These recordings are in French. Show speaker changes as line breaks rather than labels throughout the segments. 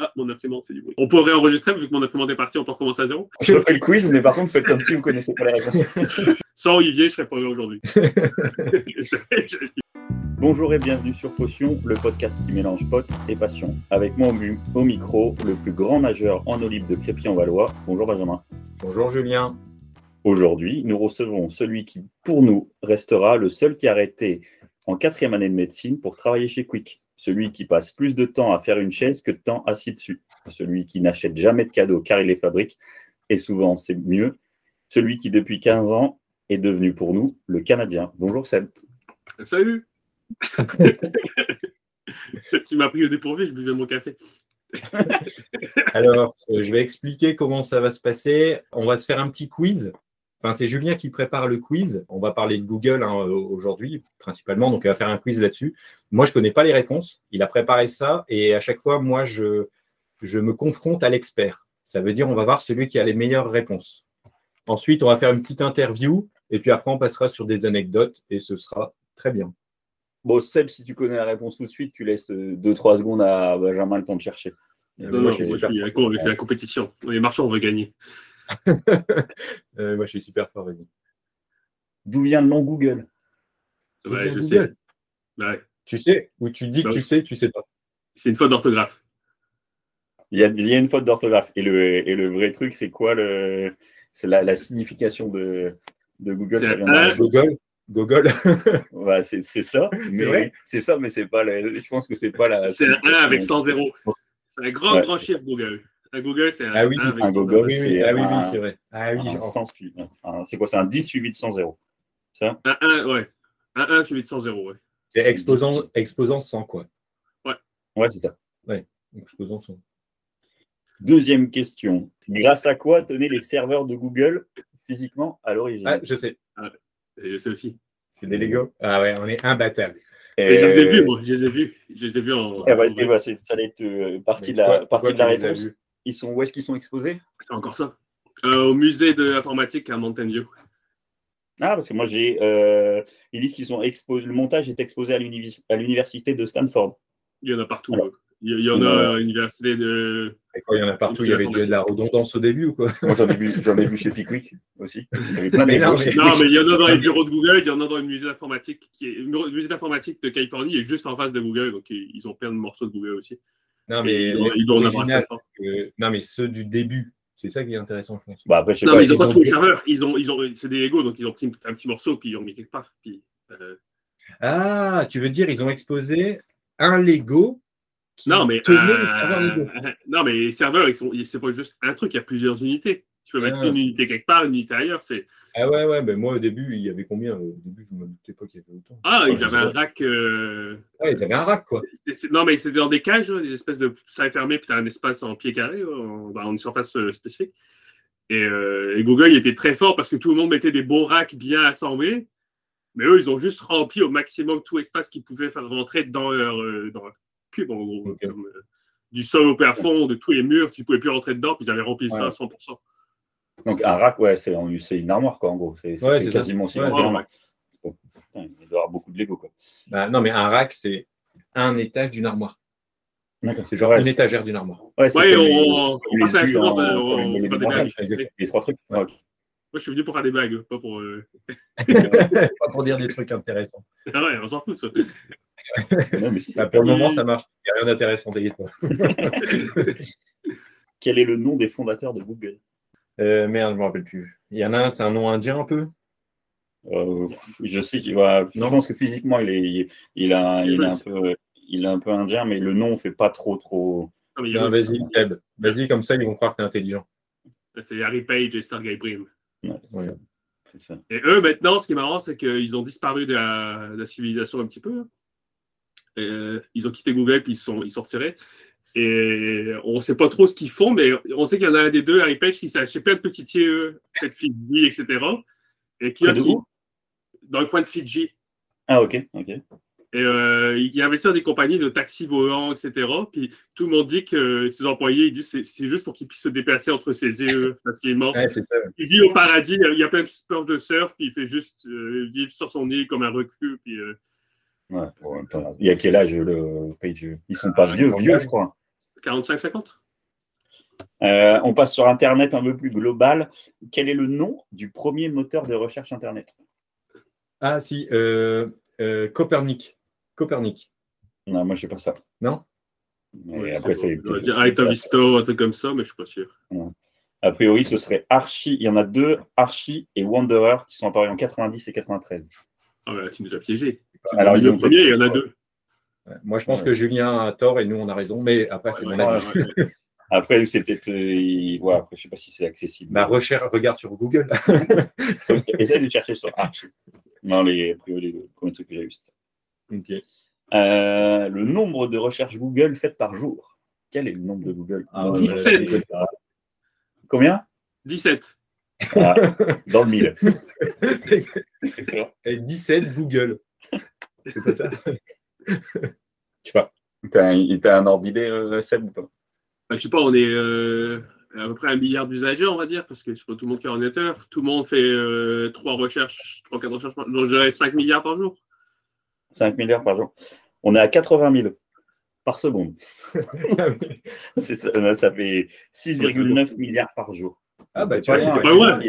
Ah, mon imprimante fait du bruit. On pourrait enregistrer vu que mon imprimante est partie, on peut recommencer à zéro?
Je refais le quiz, mais par contre, faites comme si vous connaissez pas les réponses.
Sans Olivier, je serais pas là aujourd'hui.
Bonjour et bienvenue sur Potion, le podcast qui mélange potes et passion. Avec moi au, au micro, le plus grand nageur en eau libre de Crépy-en-Valois. Bonjour Benjamin.
Bonjour Julien.
Aujourd'hui, nous recevons celui qui, pour nous, restera le seul qui a arrêté en quatrième année de médecine pour travailler chez Quick. Celui qui passe plus de temps à faire une chaise que de temps assis dessus. Celui qui n'achète jamais de cadeaux car il les fabrique. Et souvent, c'est mieux. Celui qui, depuis 15 ans, est devenu pour nous le Canadien. Bonjour Seb.
Salut Tu m'as pris au dépourvu, je buvais mon café.
Alors, euh, je vais expliquer comment ça va se passer. On va se faire un petit quiz. Enfin, c'est Julien qui prépare le quiz. On va parler de Google hein, aujourd'hui, principalement. Donc, il va faire un quiz là-dessus. Moi, je ne connais pas les réponses. Il a préparé ça. Et à chaque fois, moi, je, je me confronte à l'expert. Ça veut dire on va voir celui qui a les meilleures réponses. Ensuite, on va faire une petite interview. Et puis après, on passera sur des anecdotes. Et ce sera très bien.
Bon, Seb, si tu connais la réponse tout de suite, tu laisses 2-3 secondes à Benjamin le temps de chercher.
Non, non, moi, je suis avec la compétition. Les marchands, on veut gagner.
euh, moi, je suis super fort. Vas-y.
D'où vient le nom Google
Ouais, je
Google.
sais. Ouais.
Tu sais Ou tu dis
Bah
que tu
oui.
sais, tu sais pas.
C'est une faute d'orthographe.
il y, a, il y a une faute d'orthographe. Et le, et le vrai truc, c'est quoi le, C'est la, la signification de, de Google.
C'est
ça vient
un-
d'un-
Google Google
Ouais, c'est c'est ça. mais-
vrai
C'est ça, mais c'est pas. la- je pense que c'est pas la.
C'est un 1 avec
signification.
100 zéros. C'est un grand,
Ouais.
grand chiffre Google. Un Google, c'est un
Ah oui,
1 avec
un
100
Google,
zéros.
Oui,
c'est
ah oui, c'est vrai. Ah oui,
Un
j'ai-
100 suivi- un- C'est quoi C'est un 10 suivi de 100 zéros. Ça?
Un 1, ouais. Un 1 suivi de 100 zéros, ouais.
c'est exposant, exposant 100, quoi.
Ouais, c'est ça.
Exposant 100.
Deuxième question. Grâce à quoi tenaient les serveurs de Google physiquement à l'origine?
Ah, je sais.
Et je sais aussi.
C'est des Lego. Ah ouais, on est imbattable.
Et je les ai vus, moi. Je les ai vus. Je les ai vus en.
eh ben,
en
eh ben, ça allait être euh, partie
Mais
de la, partie de la réponse. Ils sont, où est-ce qu'ils sont exposés?
C'est encore ça. Euh, au musée de l'informatique à Mountain View.
Ah, parce que moi, j'ai. euh, ils disent qu'ils sont exposés. Le montage est exposé à l'université de Stanford.
Il y en a partout.
Alors.
Il y- il y en a à l'université de.
Et quoi, il y en a partout, il y avait déjà de la redondance au début ou quoi
Moi, j'en ai vu, j'en ai vu chez Pickwick aussi. Il y avait plein
Mais non, mais-
Non, il y en a dans les bureaux de Google, il y en a dans le musée d'informatique qui est. Le musée d'informatique de Californie est juste en face de Google, donc ils ils ont plein de morceaux de Google aussi.
Non, mais
ils doivent- ils doivent en avoir
l'original,
très fort.
euh, non, mais ceux du début, c'est ça qui est intéressant, je pense.
Bah, après, je sais
Non,
pas.
mais ils ont
ils
pas tous les serveurs. Ils ont, ils ont, c'est des Lego, donc ils ont pris un petit morceau puis ils l'ont mis quelque part. Puis, euh,
Ah, tu veux dire, ils ont exposé un Lego qui
Non, mais
tenait
euh,
les serveurs Lego.
non, mais les serveurs, ils sont, c'est pas juste un truc. Il y a plusieurs unités. Tu peux mettre
Ah.
une unité quelque part, une unité ailleurs. C'est
Ah ouais, ouais, ben moi au début, il y avait combien? Au début, je ne me doutais pas qu'il y avait autant.
ah, ils avaient un rack. euh,
Ah, ils avaient un rack, quoi.
c'est- c'est- Non, mais c'était dans des cages, des espèces de salles fermées, puis tu as un espace en pied carré, en, bah, en une surface euh, spécifique. Et, euh, et Google il était très fort parce que tout le monde mettait des beaux racks bien assemblés. Mais eux, ils ont juste rempli au maximum tout espace qu'ils pouvaient faire rentrer dans leur, euh, dans leur cube, en gros. Comme, euh, du sol au plafond, de tous les murs, tu ne pouvais plus rentrer dedans, puis ils avaient rempli ça à 100%.
Donc, un rack, ouais, c'est une armoire, quoi, en gros. C'est
Ouais,
quasiment aussi
Ouais,
grand putain, Il doit y avoir beaucoup de Lego, quoi.
Bah, non, mais un rack, c'est un étage d'une armoire.
D'accord.
C'est genre une étagère d'une armoire.
Ouais, c'est
Ouais, on,
les-
on, passe à la suivante,
en-
euh, on,
les
on fait des. Moi,
Les trois trucs.
Ouais.
Ok.
je suis venu pour faire des blagues, pas pour. euh,
Pas pour dire des trucs intéressants.
Ah ouais, on s'en fout, ça.
Non, mais si,
Bah, pour le moment, ça marche. Il n'y a rien d'intéressant, t'inquiète pas.
Quel est le nom des fondateurs de Google?
Euh, merde, je me rappelle plus. Il y en a un, c'est un nom indien un peu?
Euh, Je sais qu'il va. Je
Non?
pense que physiquement, il est, il, il a, il est un peu, il est un peu indien, mais le nom ne fait pas trop, trop.
Non, mais il y a
Non,
d'autres.
vas-y, Seb. Vas-y, comme ça, ils vont croire que t'es intelligent.
C'est Harry Page et Sergey.
Ouais, c'est
Ouais.
ça.
Et eux, maintenant, ce qui est marrant, c'est qu'ils ont disparu de la, de la civilisation un petit peu. hein. Et, euh, ils ont quitté Google, puis ils sont, ils sont retirés. Et on ne sait pas trop ce qu'ils font, mais on sait qu'il y en a un des deux, Harry Page, qui s'est acheté plein de petits tiers, peut-être Fidji, etc. Et qui,
de
qui- dans le coin de Fidji.
Ah, ok, ok.
Et euh, il investit dans des compagnies de taxis volants, etc. Puis tout le monde dit que ses employés, ils disent que c'est- juste pour qu'ils puissent se déplacer entre ses îles facilement.
Ouais, c'est ça.
Il vit au paradis, il y a plein de sports de surf, puis il fait juste euh, vivre sur son île comme un reclus. Puis, euh,
Ouais, bon, attends, il y a quel âge le Page? Ils sont pas
Ah,
vieux, vieux, je crois.
45-50
Euh, on passe sur Internet un peu plus global. Quel est le nom du premier moteur de recherche Internet?
Ah, si, euh, euh, Copernic. Copernic.
Non, moi, je sais pas ça.
Non?
Mais
Ouais,
après,
c'est
c'est-
bon. On va dire Vista, un truc comme ça, mais je suis pas sûr.
A priori, ce serait Archie. Il y en a deux, Archie et Wanderer, qui sont apparus en 90 et 93.
Ah ouais, tu nous as piégés.
Alors,
le premier, il y en a deux.
Moi, je pense
Ouais.
que Julien a tort et nous, on a raison, mais après, c'est
Ouais,
mon avis.
ouais, ouais.
Après, c'est peut-être. euh, ouais, après, je sais pas si c'est accessible.
Ma recherche, regarde sur Google.
Essaye de chercher sur Archie. Non, les, les premiers trucs que j'ai eu. c'était ça.
Ok.
Euh, le nombre de recherches Google faites par jour. Quel est le nombre de Google?
Ah,
Euh,
17.
Combien?
17.
Ah, Dans le mille.
Et 17 Google. C'est pas ça? Je sais pas.
T'as un, t'as un ordre d'idée, euh, Seb, ou pas?
Je sais pas, on est euh, à peu près un milliard d'usagers, on va dire, parce que je pas tout le monde qui est ordinateur. Tout le monde fait euh, trois recherches, trois, quatre recherches par Donc, je dirais 5 milliards par jour.
5 milliards par jour. On est à 80 000 par seconde. Ça, euh, ça fait 6,9 milliards par jour.
Ah bah tu vois,
c'était
c'est
pas loin.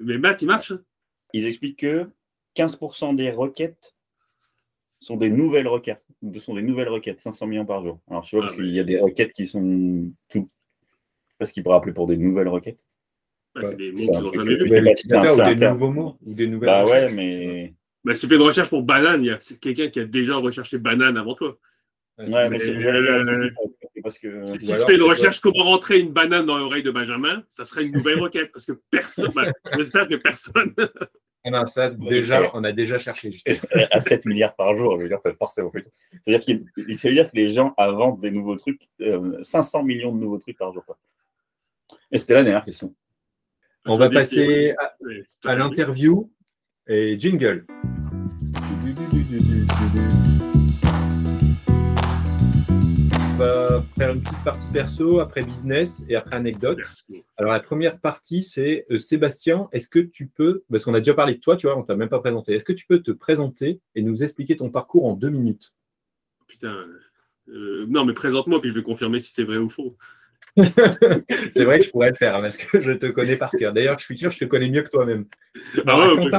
Mais Matt, il marche. hein
Ils expliquent que 15% des requêtes sont des nouvelles requêtes. Ce sont des nouvelles requêtes, 500 millions par jour. Alors, je sais pas,
Ah,
parce qu'il y a des requêtes qui sont tout. Parce qu'ils pourraient appeler pour des nouvelles requêtes.
Ouais, c'est des mots qu'ils jamais vus.
sais pas
ou des nouveaux mots ou des nouvelles
Bah ouais, mais.
Mais si tu fais une recherche pour banane, il y a c'est quelqu'un qui a déjà recherché banane avant toi.
Ouais,
mais
mais-
c'est
euh,
parce que.
Si, si tu fais une recherche comment rentrer une banane dans l'oreille de Benjamin, ça serait une nouvelle requête parce que personne, bah, j'espère que personne.
Eh ben, ça, déjà, on a déjà cherché. justement.
à 7 milliards par jour, je veux dire, forcément. C'est-à-dire qu'il ça veut dire que les gens inventent des nouveaux trucs, euh, 500 millions de nouveaux trucs par jour. quoi. Et c'était la dernière question.
On va passer à, l'interview et jingle. Va faire une petite partie perso, après business et après anecdote.
Merci.
Alors la première partie, c'est euh, Sébastien, est-ce que tu peux, parce qu'on a déjà parlé de toi, tu vois, on t'a même pas présenté, est-ce que tu peux te présenter et nous expliquer ton parcours en deux minutes?
Putain. euh, non, mais présente-moi, puis je vais confirmer si c'est vrai ou faux.
C'est vrai que je pourrais le faire, hein, parce que je te connais par cœur. D'ailleurs, je suis sûr que je te connais mieux que toi-même.
Ah ouais,
on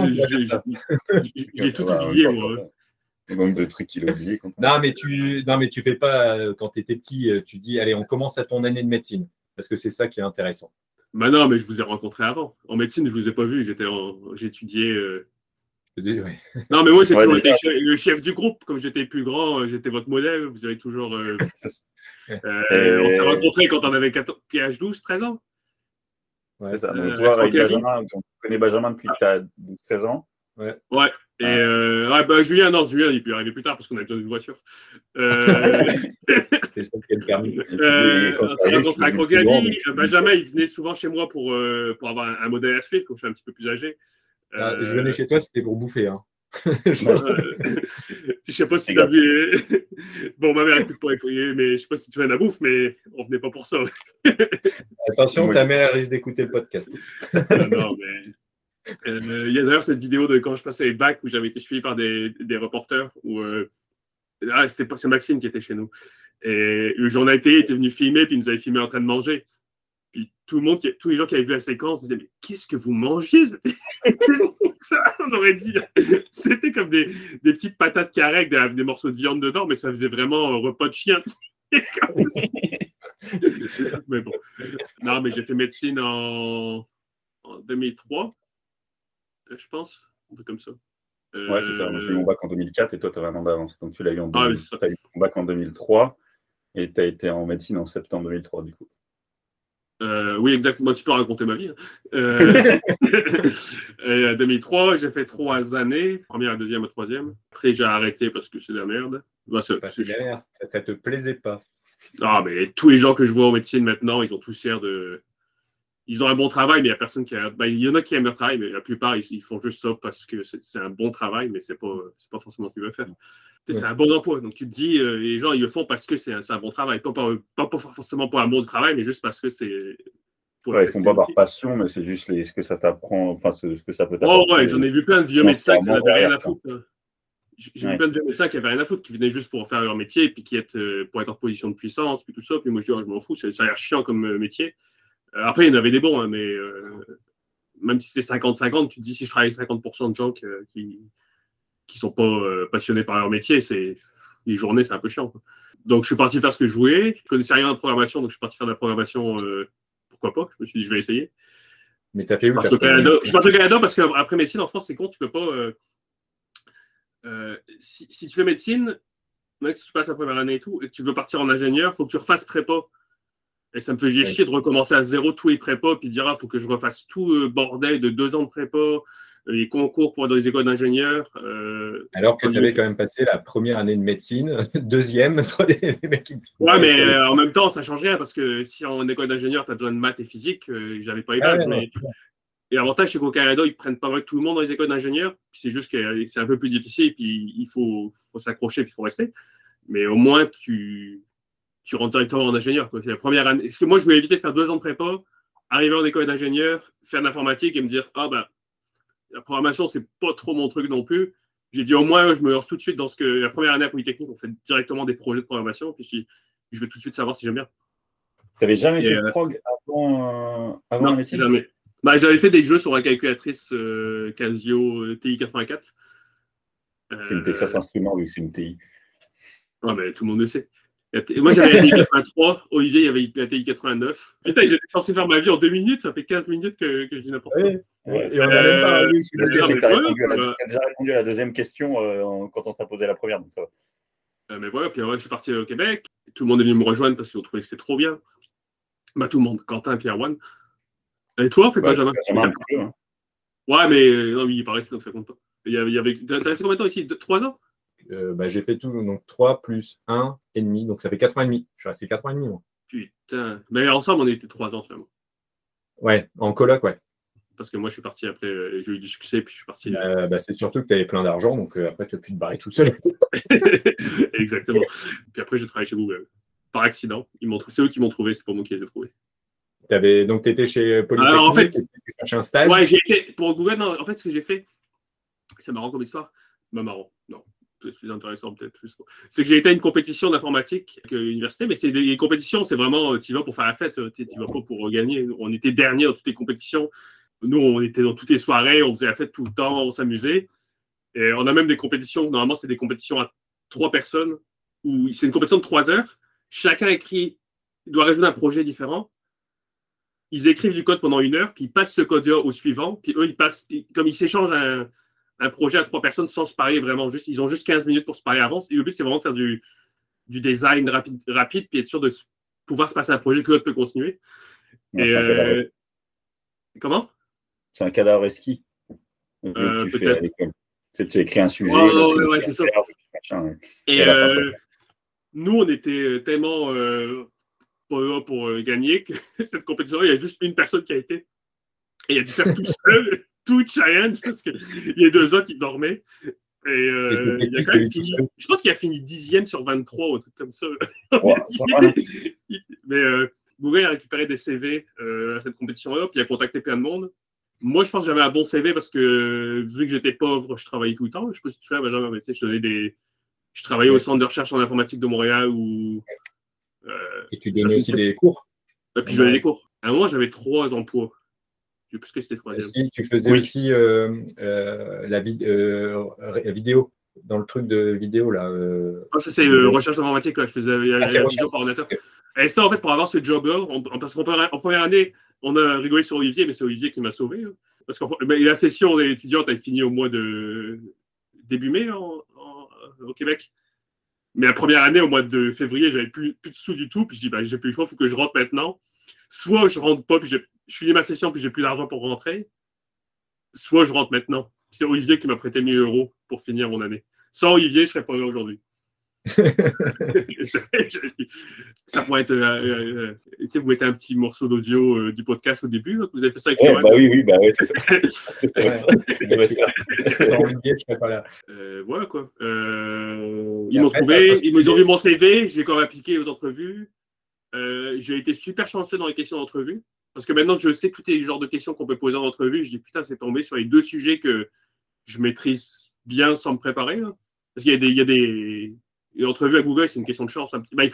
j'ai- tout oublié, moi.
Ouais. Le nombre de trucs qu'il a oublié.
Non, mais tu non, mais tu fais pas, euh, quand tu étais petit, euh, tu dis, allez, on commence à ton année de médecine, parce que c'est ça qui est intéressant.
Bah non, mais je vous ai rencontré avant. En médecine, je vous ai pas vu. J'étais en... J'étudiais. euh,
dis, ouais.
Non, mais moi, j'ai
Ouais,
toujours
déjà.
été che- le chef du groupe. Comme j'étais plus grand, euh, j'étais votre modèle. Vous avez toujours. euh, euh, On s'est rencontrés quand on avait 14... quel âge 12, 13 ans?
C'est ça.
Euh,
toi, avec
Franck Herry.
Benjamin, on connaît Benjamin depuis que tu as 13 ans.
Ouais. Et
Ah.
euh, ouais, bah, Julien, non, Julien, il peut arriver plus tard parce qu'on a besoin d'une voiture. Euh,
C'est ça qui est le permis.
Euh,
quand tu tu-
Benjamin, il venait souvent chez moi pour, euh, pour avoir un, un modèle à suivre, comme je suis un petit peu plus âgé.
Ah,
Euh,
je venais chez toi, c'était pour bouffer. Hein.
je sais pas si t'as vu. bon, ma mère écoute pas, mais je sais pas si tu viens de la bouffe, mais on venait pas pour ça.
Attention, ta mère risque d'écouter le podcast.
Non, mais. Euh, Il y a d'ailleurs cette vidéo de quand je passais les bacs où j'avais été suivi par des, des reporters. Où, euh, ah, c'était pas c'est Maxime qui était chez nous. Et le journalité était venu filmer, puis il nous avait filmé en train de manger. Puis tout le monde, qui- tous les gens qui avaient vu la séquence disaient Mais qu'est-ce que vous mangez Ça, on aurait dit. C'était comme des, des petites patates carrées avec des, des morceaux de viande dedans, mais ça faisait vraiment un repas de chien. mais bon. Non, mais j'ai fait médecine en, en 2003, euh, je pense. Un truc comme ça.
Ouais, c'est ça. Moi, j'ai eu
Euh,
mon bac en 2004 et toi, tu un an d'avance. Donc, tu l'as eu en
Ah,
2000
oui, c'est ça.
t'as eu ton bac en 2003 et tu as été en médecine en septembre 2003, du coup.
Euh, oui, exactement. Tu peux raconter ma vie. hein. Euh, et, euh, 2003, j'ai fait trois années, première, deuxième troisième. Après, j'ai arrêté parce que c'est de la merde. Bah, c'est-
Bah,
c'est-
c'est galère, ça, ça te plaisait pas.
Ah, mais tous les gens que je vois en médecine maintenant, ils ont tous l'air de. Ils ont un bon travail, mais il y a personne qui a. bah, il y en a qui aiment leur travail, mais la plupart, ils, ils font juste ça parce que c'est un bon travail, mais c'est pas, pas forcément ce qu'ils veulent faire. C'est un bon emploi. Donc tu te dis, euh, les gens, ils le font parce que c'est un, un bon travail. Pas, par- pas, pas forcément pour l'amour du travail, mais juste parce que c'est.
Ouais, ils font pas par passion, mais c'est juste les, ce que ça t'apprend, enfin, ce, ce que ça peut
Oh,
t'apprendre.
ouais, j'en ai vu plein de vieux médecins qui n'avaient rien à foutre. hein. J'ai vu plein de médecins qui avaient rien à foutre, qui venaient juste pour faire leur métier, puis qui étaient, pour être en position de puissance, puis tout ça. Puis moi, je dis, oh, je m'en fous, ça a l'air chiant comme métier. Après, il y en avait des bons, hein, mais même si c'est 50-50, tu te dis, si je travaille avec 50% de gens qui qui sont pas passionnés par leur métier, c'est les journées, c'est un peu chiant. Donc, je suis parti faire ce que je voulais. Je connaissais rien de programmation, donc je suis parti faire de la programmation. pourquoi pas Je me suis dit, je vais essayer.
Mais tu as fait je,
où, Canada, je suis au Canada parce qu'après médecine, en France, c'est con, tu peux pas. Euh, si, tu fais médecine, mec, si tu passes la première année et tout, et que tu veux partir en ingénieur, il faut que tu refasses prépa. Et ça me fait chier de recommencer à zéro tous les prépa, puis dire, il ah, faut que je refasse tout le bordel de deux ans de prépa, euh, les concours pour être dans les écoles d'ingénieurs.
Euh, Alors que tu avais quand même passé la première année de médecine, deuxième,
les mecs Ouais, mais en même temps, ça change rien, parce que si en école d'ingénieur, tu as besoin de maths et physique, j'avais pas les bases, mais et l'avantage, c'est qu'au Canada, ils prennent pas mal tout le monde dans les écoles d'ingénieurs. C'est juste que c'est un peu plus difficile, puis il faut, faut s'accrocher, puis il faut rester. Mais au moins, tu, tu rentres directement en ingénieur. C'est la première année. Parce que moi, je voulais éviter de faire deux ans de prépa, arriver en école d'ingénieur, faire de l'informatique et me dire Ah, ben, la programmation, c'est pas trop mon truc non plus. J'ai dit au moins, je me lance tout de suite dans ce que la première année à Polytechnique, on fait directement des projets de programmation. Puis je, je vais tout de suite savoir si j'aime bien.
Tu n'avais jamais fait de euh, prog avant, euh, avant
non, Jamais. Bah, j'avais fait des jeux sur la calculatrice euh, Casio euh, TI-84.
C'est une Texas Instruments, vu que c'est une TI.
Ah, mais tout le monde le sait. Moi, j'avais la TI-83. Olivier, il y avait la TI-89. Putain, j'étais censé faire ma vie en deux minutes. Ça fait 15 minutes que, que je dis n'importe quoi. et on n'a même pas
répondu. Tu as, déjà répondu à la deuxième question quand on t'a posé la première. Donc ça
va. mais voilà, puis après, je suis parti au Québec. Tout le monde est venu me rejoindre parce qu'ils ont trouvé que c'était trop bien. Bah, tout le monde, Quentin, Pierre One. Et toi, on fait pas jamais. Hein. Ouais, mais euh, non, oui, il paraît donc ça compte pas. Il y avait, il y avait... T'as resté combien de temps ici? Trois ans?
Euh, bah, J'ai fait tout, donc 3 plus 1 et demi, donc ça fait 4 ans et demi. Je suis resté 4 ans et demi, moi.
Putain. Mais ensemble, on était 3 ans finalement.
Ouais, en coloc, ouais.
Parce que moi, je suis parti après, euh, j'ai eu du succès, puis je suis parti.
Euh, bah, c'est surtout que tu avais plein d'argent, donc après, tu as pu te barrer tout seul.
Exactement. puis après, j'ai travaillé chez Google. Par accident. C'est eux qui m'ont trouvé, c'est pas moi qui les ai trouvés.
Avais, donc, tu étais chez Polytechnique, Alors,
en fait, tu un stage? Ouais, j'ai été pour Google. Non, en fait, ce que j'ai fait, c'est marrant comme histoire. Bah, marrant, C'est intéressant peut-être plus. C'est que j'ai été à une compétition d'informatique à l'université, mais c'est des compétitions, c'est vraiment, euh, tu vas pour faire la fête, euh, tu vas pas pour gagner. On était dernier dans toutes les compétitions. Nous, on était dans toutes les soirées, on faisait la fête tout le temps, on s'amusait. Et on a même des compétitions, normalement, c'est des compétitions à trois personnes, où c'est une compétition de trois heures. Chacun écrit, doit résoudre un projet différent ils écrivent du code pendant une heure, puis ils passent ce code-là au suivant, puis eux, ils passent, comme ils s'échangent un, projet à trois personnes sans se parler vraiment, juste, ils ont juste 15 minutes pour se parler avant. Et le but, c'est vraiment de faire du, du design rapide, rapide, puis être sûr de pouvoir se passer un projet que l'autre peut continuer. Euh, comment?
C'est un cadavre esquis.
Euh, peut-être.
Tu écrit un sujet.
ouais, c'est ça. Et, euh, nous, on était tellement pas là pour gagner cette compétition. Il y a juste une personne qui a été. Et il a dû faire tout seul, tout challenge, parce qu'il y a deux autres qui dormaient. Et, euh, il a quand même fini, je pense qu'il a fini dixième sur 23 ou un truc comme ça. Mais euh, Google a récupéré des CV à cette compétition-là, puis il a contacté plein de monde. Moi, je pense que j'avais un bon CV parce que vu que j'étais pauvre, je travaillais tout le temps. Je pas si tu fais, Benjamin, mais je donnais des. Je travaillais au centre de recherche en informatique de Montréal où
euh, et tu donnais aussi des cours
Et puis je donnais des cours. À un moment, j'avais trois emplois. Je sais plus que c'était troisième.
Si, tu faisais aussi euh, euh, la, vidéo, dans le truc de vidéo là.
Ah, ça, c'est recherche informatique. Je faisais la, vidéo par ordinateur. Et ça, en fait, pour avoir ce job-là, parce qu'en première année, on a rigolé sur Olivier, mais c'est Olivier qui m'a sauvé. Hein. Parce que la session étudiante, elle finit au mois de début mai au Québec. Mais la première année, au mois de février, j'avais plus, plus de sous du tout. Puis je dis, bah, j'ai plus le choix, il faut que je rentre maintenant. Soit je rentre pas, puis je finis ma session, puis j'ai plus d'argent pour rentrer. Soit je rentre maintenant. C'est Olivier qui m'a prêté 1000 euros pour finir mon année. Sans Olivier, je serais pas là aujourd'hui. ça pourrait être. Euh, euh, vous mettez un petit morceau d'audio euh, du podcast au début. Vous avez fait ça avec
ouais, bah Oui, oui, bah oui, c'est ça.
voilà quoi. ils m'ont trouvé, ils m'ont vu mon CV, j'ai quand même appliqué aux entrevues. J'ai été super chanceux dans les questions d'entrevue. Parce que maintenant que je sais tous les genres de questions qu'on peut poser en entrevue, je dis putain, c'est tombé sur les deux sujets que je maîtrise bien sans me préparer. Parce qu'il y a des, il à Google, c'est une question de chance. Bah, il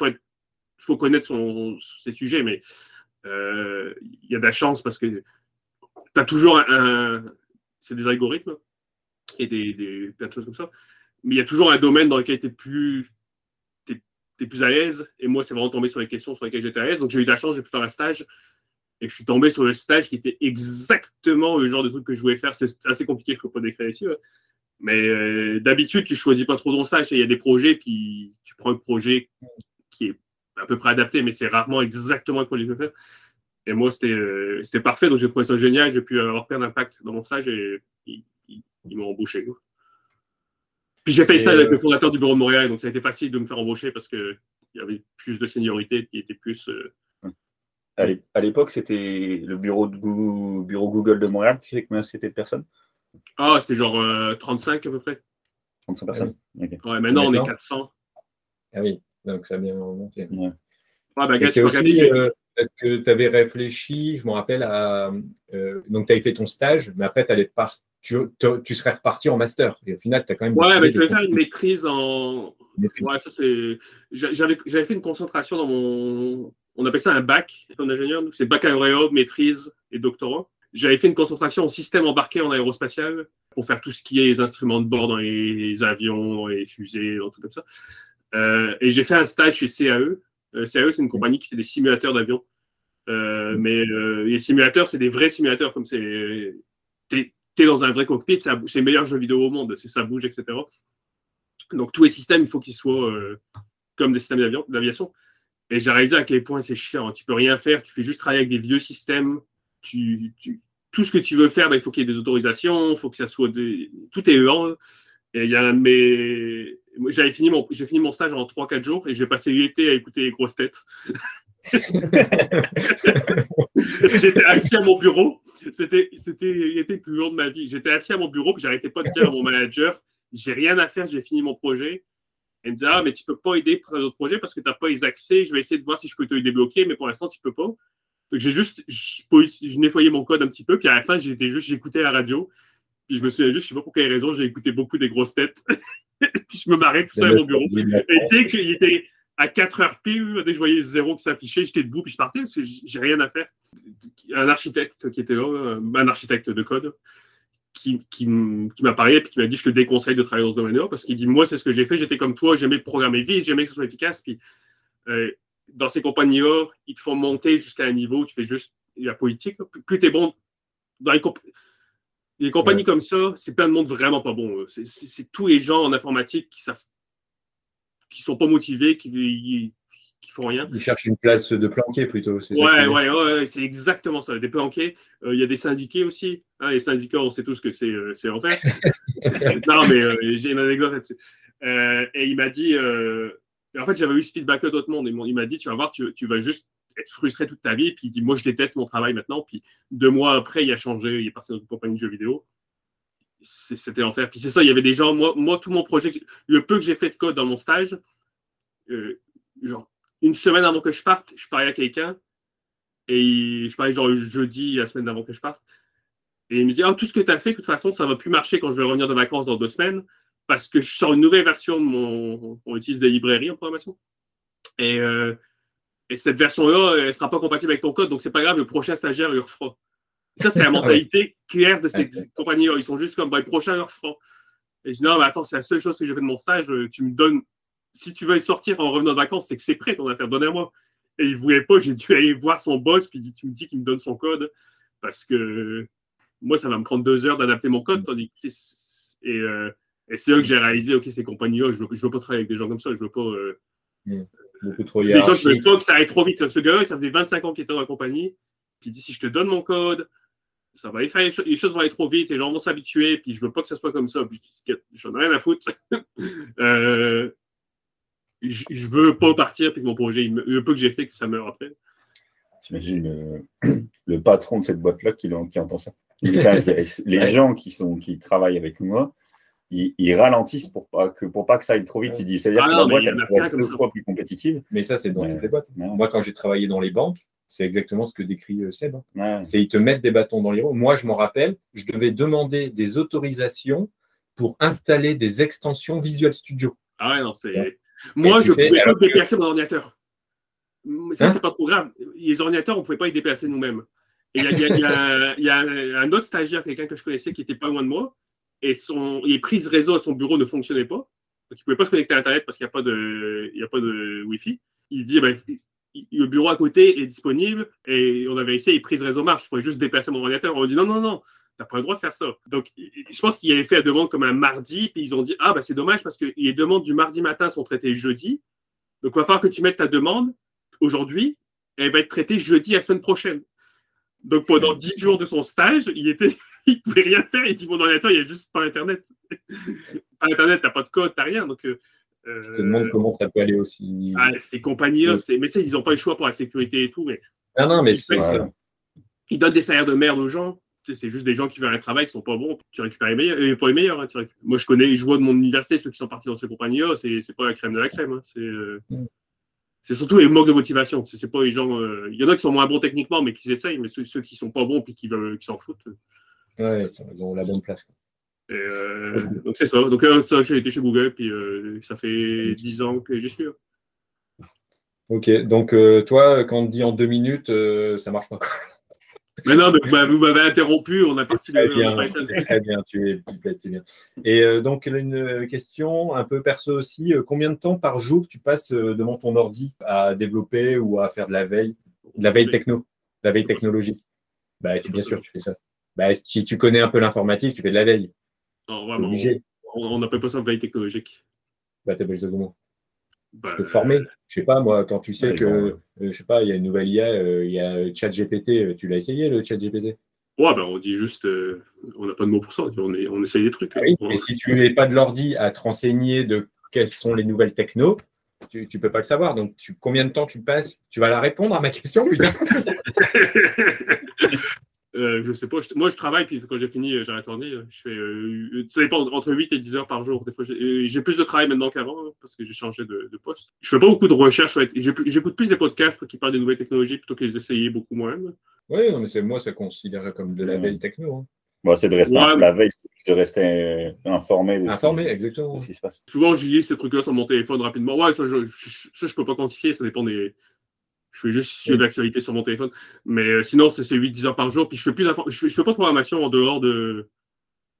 faut, connaître son, ses sujets, mais euh, il y a de la chance parce que tu as toujours un. c'est des algorithmes et des, des, de choses comme ça. Mais il y a toujours un domaine dans lequel tu es plus, es, plus à l'aise. Et moi, c'est vraiment tombé sur les questions sur lesquelles j'étais à l'aise. Donc, j'ai eu de la chance, j'ai pu faire un stage. Et je suis tombé sur le stage qui était exactement le genre de truc que je voulais faire. C'est assez compliqué, je ne peux pas décrire ici. Mais euh, d'habitude, tu choisis pas trop ton stage. Il y a des projets, puis tu prends un projet qui est à peu près adapté, mais c'est rarement exactement le projet que je veux faire. Et moi, c'était euh, parfait. Donc, j'ai trouvé ça génial. J'ai pu avoir plein d'impact dans mon stage et ils, m'ont embauché. Puis, j'ai fait le stage avec le fondateur du bureau de Montréal. Donc, ça a été facile de me faire embaucher parce qu'il y avait plus de seniorité qui était plus. Euh,
à l'époque, c'était le bureau, de Google, bureau Google de Montréal. Tu sais combien c'était de personnes?
Ah, c'était genre 35 à peu près.
35 personnes?
Ouais, maintenant, on est 400.
Ah oui, donc ça a bien monté. Ouais.
Ah, bah,
c'est aussi, euh, est-ce que tu avais réfléchi, je me rappelle, à. Euh, donc, tu avais fait ton stage, mais après, allais tu, tu, serais reparti en master. Et au final, tu as quand même.
Ouais, mais je vais faire une maîtrise en. Ouais, ça, c'est. J'avais fait une concentration dans mon. On appelle ça un bac comme ingénieur. C'est baccalauréat, maîtrise et doctorat. J'avais fait une concentration en système embarqué en aérospatial pour faire tout ce qui est les instruments de bord dans les avions, dans les fusées, dans tout comme ça. Euh, et j'ai fait un stage chez CAE, euh, CAE, c'est une compagnie qui fait des simulateurs d'avions. Euh, mais euh, les simulateurs, c'est des vrais simulateurs, comme c'est. Tu es, dans un vrai cockpit, c'est le meilleur jeu vidéo au monde, ça bouge, etc. Donc tous les systèmes, il faut qu'ils soient comme des systèmes d'aviation. Et j'ai réalisé à quel point c'est chiant. Tu peux rien faire, tu fais juste travailler avec des vieux systèmes. Tout ce que tu veux faire, ben, il faut qu'il y ait des autorisations, il faut que ça soit des. Tout est EAN. Et il y a de j'avais fini j'ai fini mon stage en 3-4 jours et j'ai passé l'été à écouter les grosses têtes. J'étais assis à mon bureau. C'était, c'était l'été le plus long de ma vie. J'étais assis à mon bureau puis j'arrêtais pas de dire à mon manager j'ai rien à faire, j'ai fini mon projet. Elle me disait Ah, mais tu peux pas aider pour un autre projet parce que tu n'as pas les accès. Je vais essayer de voir si je peux te débloquer, mais pour l'instant, tu peux pas. Donc, j'ai juste je, nettoyais mon code un petit peu, puis à la fin, j'étais juste, j'écoutais la radio. Puis je me souviens juste, je sais pas pour quelle raison, j'ai écouté beaucoup des grosses têtes. puis je me marrais tout seul à mon bureau. Et dès qu'il était à 4 heures pile, dès que je voyais zéro qui s'affichait, j'étais debout puis je partais parce que j'ai rien à faire. Un architecte qui était là, euh, un architecte de code, qui, qui, m'a parlé et qui m'a dit Je te déconseille de travailler dans ce domaine-là parce qu'il dit Moi, c'est ce que j'ai fait, j'étais comme toi, j'aimais programmer vite, j'aimais que ce soit efficace. Puis euh, dans ces compagnies-là, ils te font monter jusqu'à un niveau où tu fais juste la politique. Plus tu es bon dans les compagnies les compagnies comme ça, c'est plein de monde vraiment pas bon. C'est tous les gens en informatique qui savent, qui sont pas motivés, qui, qui font rien.
Ils cherchent une place de planqué plutôt.
Ouais, ouais, ouais, c'est exactement ça. Des planqués. Euh, il y a des syndiqués aussi. Hein, les syndicats, on sait tous que c'est euh, en fait. non, mais euh, j'ai une anecdote là-dessus. et il m'a dit. en fait, j'avais eu ce feedback d'autres mondes. il m'a dit Tu vas voir, tu, tu vas juste être frustré toute ta vie. Puis il dit Moi, je déteste mon travail maintenant. Puis deux mois après, il a changé. Il est parti dans une compagnie de jeux vidéo. C'était enfer. Puis c'est ça, il y avait des gens. Moi, moi tout mon projet, le peu que j'ai fait de code dans mon stage, euh, genre une semaine avant que je parte, je parlais à quelqu'un. Et je parlais genre jeudi, la semaine avant que je parte. Et il me dit ah, Tout ce que tu as fait, de toute façon, ça ne va plus marcher quand je vais revenir de vacances dans deux semaines. Parce que je sors une nouvelle version de mon. On utilise des librairies en programmation. Et euh, et cette version-là, elle ne sera pas compatible avec ton code, donc c'est pas grave, le prochain stagiaire, il le refera. Ça, c'est la mentalité claire de ces compagnies-là. Ils sont juste comme, bah, le prochain, il le refera. Et je dis, non, mais attends, c'est la seule chose que j'ai fait de mon stage. Euh, tu me donnes, si tu veux sortir en revenant de vacances, c'est que c'est prêt ton affaire, donne-moi. Et il ne voulait pas, j'ai dû aller voir son boss, puis tu me dis qu'il me donne son code, parce que moi, ça va me prendre deux heures d'adapter mon code. Tandis et, euh, et c'est là que j'ai réalisé, OK, ces compagnies-là, je ne veux, pas travailler avec des gens comme ça, je ne veux pas. Euh, mm
beaucoup trop
Les gens, je veux pas que ça aille trop vite. Ce gars, ça fait 25 ans qu'il était dans la compagnie. Puis il dit si je te donne mon code, ça va faire, les choses vont aller trop vite, les gens vont s'habituer, puis je veux pas que ça soit comme ça. J'en ai rien à foutre. euh, je, je, veux pas partir, puis que mon projet, le peu que j'ai fait, que ça meurt après.
T'imagines le, le, patron de cette boîte-là qui, qui, entend ça. les gens qui, sont, qui travaillent avec moi, ils, ralentissent pour pas que pour pas que ça aille trop vite. Ils disent c'est-à-dire ah que la boîte est deux fois plus compétitive.
Mais ça, c'est dans toutes les boîtes. Moi, quand j'ai travaillé dans les banques, c'est exactement ce que décrit euh, Seb. C'est ils te mettent des bâtons dans les roues. Moi, je m'en rappelle, je devais demander des autorisations pour installer des extensions Visual Studio.
Ah ouais, non, c'est. Moi, je ne pouvais pas déplacer mon ordinateur. Ça, c'est pas trop grave. Les ordinateurs, on ne pouvait pas y déplacer nous-mêmes. il y, a, un autre stagiaire, quelqu'un que je connaissais, qui était pas loin de moi, et son, les prises réseau à son bureau ne fonctionnaient pas. Donc, il ne pouvait pas se connecter à Internet parce qu'il n'y a pas de, il y a pas de Wi-Fi. Il dit, ben, le bureau à côté est disponible et on a vérifié, les prises réseau marchent. Je pouvais juste déplacer mon ordinateur. On a dit, non, non, non, t'as pas le droit de faire ça. Donc, je pense qu'il avait fait la demande comme un mardi, puis ils ont dit, ah, ben, c'est dommage parce que les demandes du mardi matin sont traitées jeudi. Donc, il va falloir que tu mettes ta demande aujourd'hui, elle va être traitée jeudi la semaine prochaine. Donc pendant dix jours de son stage, il était, il pouvait rien faire. Il dit mon ordinateur, il n'y a juste pas Internet. pas Internet, t'as pas de code, t'as rien. Donc, euh,
je te demande comment ça peut aller aussi.
Ah, ces compagnies-là, mais tu sais, ils n'ont pas le choix pour la sécurité et tout. Mais
ah non, mais
ils donnent des salaires de merde aux gens. c'est juste des gens qui veulent un travail qui sont pas bons. Tu récupères les meilleurs, et pas les meilleurs. Hein, Moi, je connais je vois de mon université ceux qui sont partis dans ces compagnies-là. C'est pas la crème de la crème. Hein. C'est euh, mm c'est surtout les manques de motivation. C'est pas les gens. Euh, il y en a qui sont moins bons techniquement, mais qui essayent, mais ceux, ceux qui sont pas bons puis qui, veulent, qui s'en foutent.
Ouais, ils ont la bonne place.
Euh, donc c'est ça. Donc euh, ça, j'ai été chez Google, puis ça fait 10 ans que j'y suis.
Ok, donc toi, quand on te dit en deux minutes, ça marche pas.
Mais non, vous m'avez interrompu, on a parti
très bien, très bien, tu es bien. Et euh, donc, une question un peu perso aussi. Euh, combien de temps par jour tu passes euh, devant ton ordi à développer ou à faire de la veille, de la veille techno, de la veille technologique? Bah, tu, Bien sûr, tu fais ça. Bah, si tu connais un peu l'informatique, tu fais de la veille.
Non, vraiment, on n'appelle pas ça veille technologique.
Bah, t'appelles ça comment bah, te former. Je sais pas, moi, quand tu sais que, euh, je sais pas, il y a une nouvelle IA, euh, il y a ChatGPT, euh, tu l'as essayé le ChatGPT?
Ouais, ben on dit juste, on n'a pas de mots pour ça, on, est, on essaye des trucs.
Ah et si tu n'es pas de l'ordi à te renseigner de quelles sont les nouvelles techno, tu ne peux pas le savoir. Donc, tu, combien de temps tu passes? Tu vas la répondre à ma question, putain
Euh, je sais pas. moi, je travaille, puis quand j'ai fini, euh, j'ai retourné. Euh, je fais, ça dépend, entre 8 et 10 heures par jour. Des fois, j'ai plus de travail maintenant qu'avant, hein, parce que j'ai changé de, poste. Je fais pas beaucoup de recherches. J'écoute plus des podcasts qui parlent des nouvelles technologies plutôt que les essayer beaucoup moins.
Oui, mais c'est moi, ça considère comme de la veille techno. Hein.
Bon, c'est de rester la veille, c'est de rester informé.
informé, exactement. ce qui se passe.
Souvent, j'y ces trucs-là sur mon téléphone rapidement. Ouais, ça, je, ça, je peux pas quantifier, ça dépend des, je fais juste suivre l'actualité sur mon téléphone. Mais euh, sinon, c'est 8-10 heures par jour. Puis je fais plus je fais, pas de programmation en dehors de.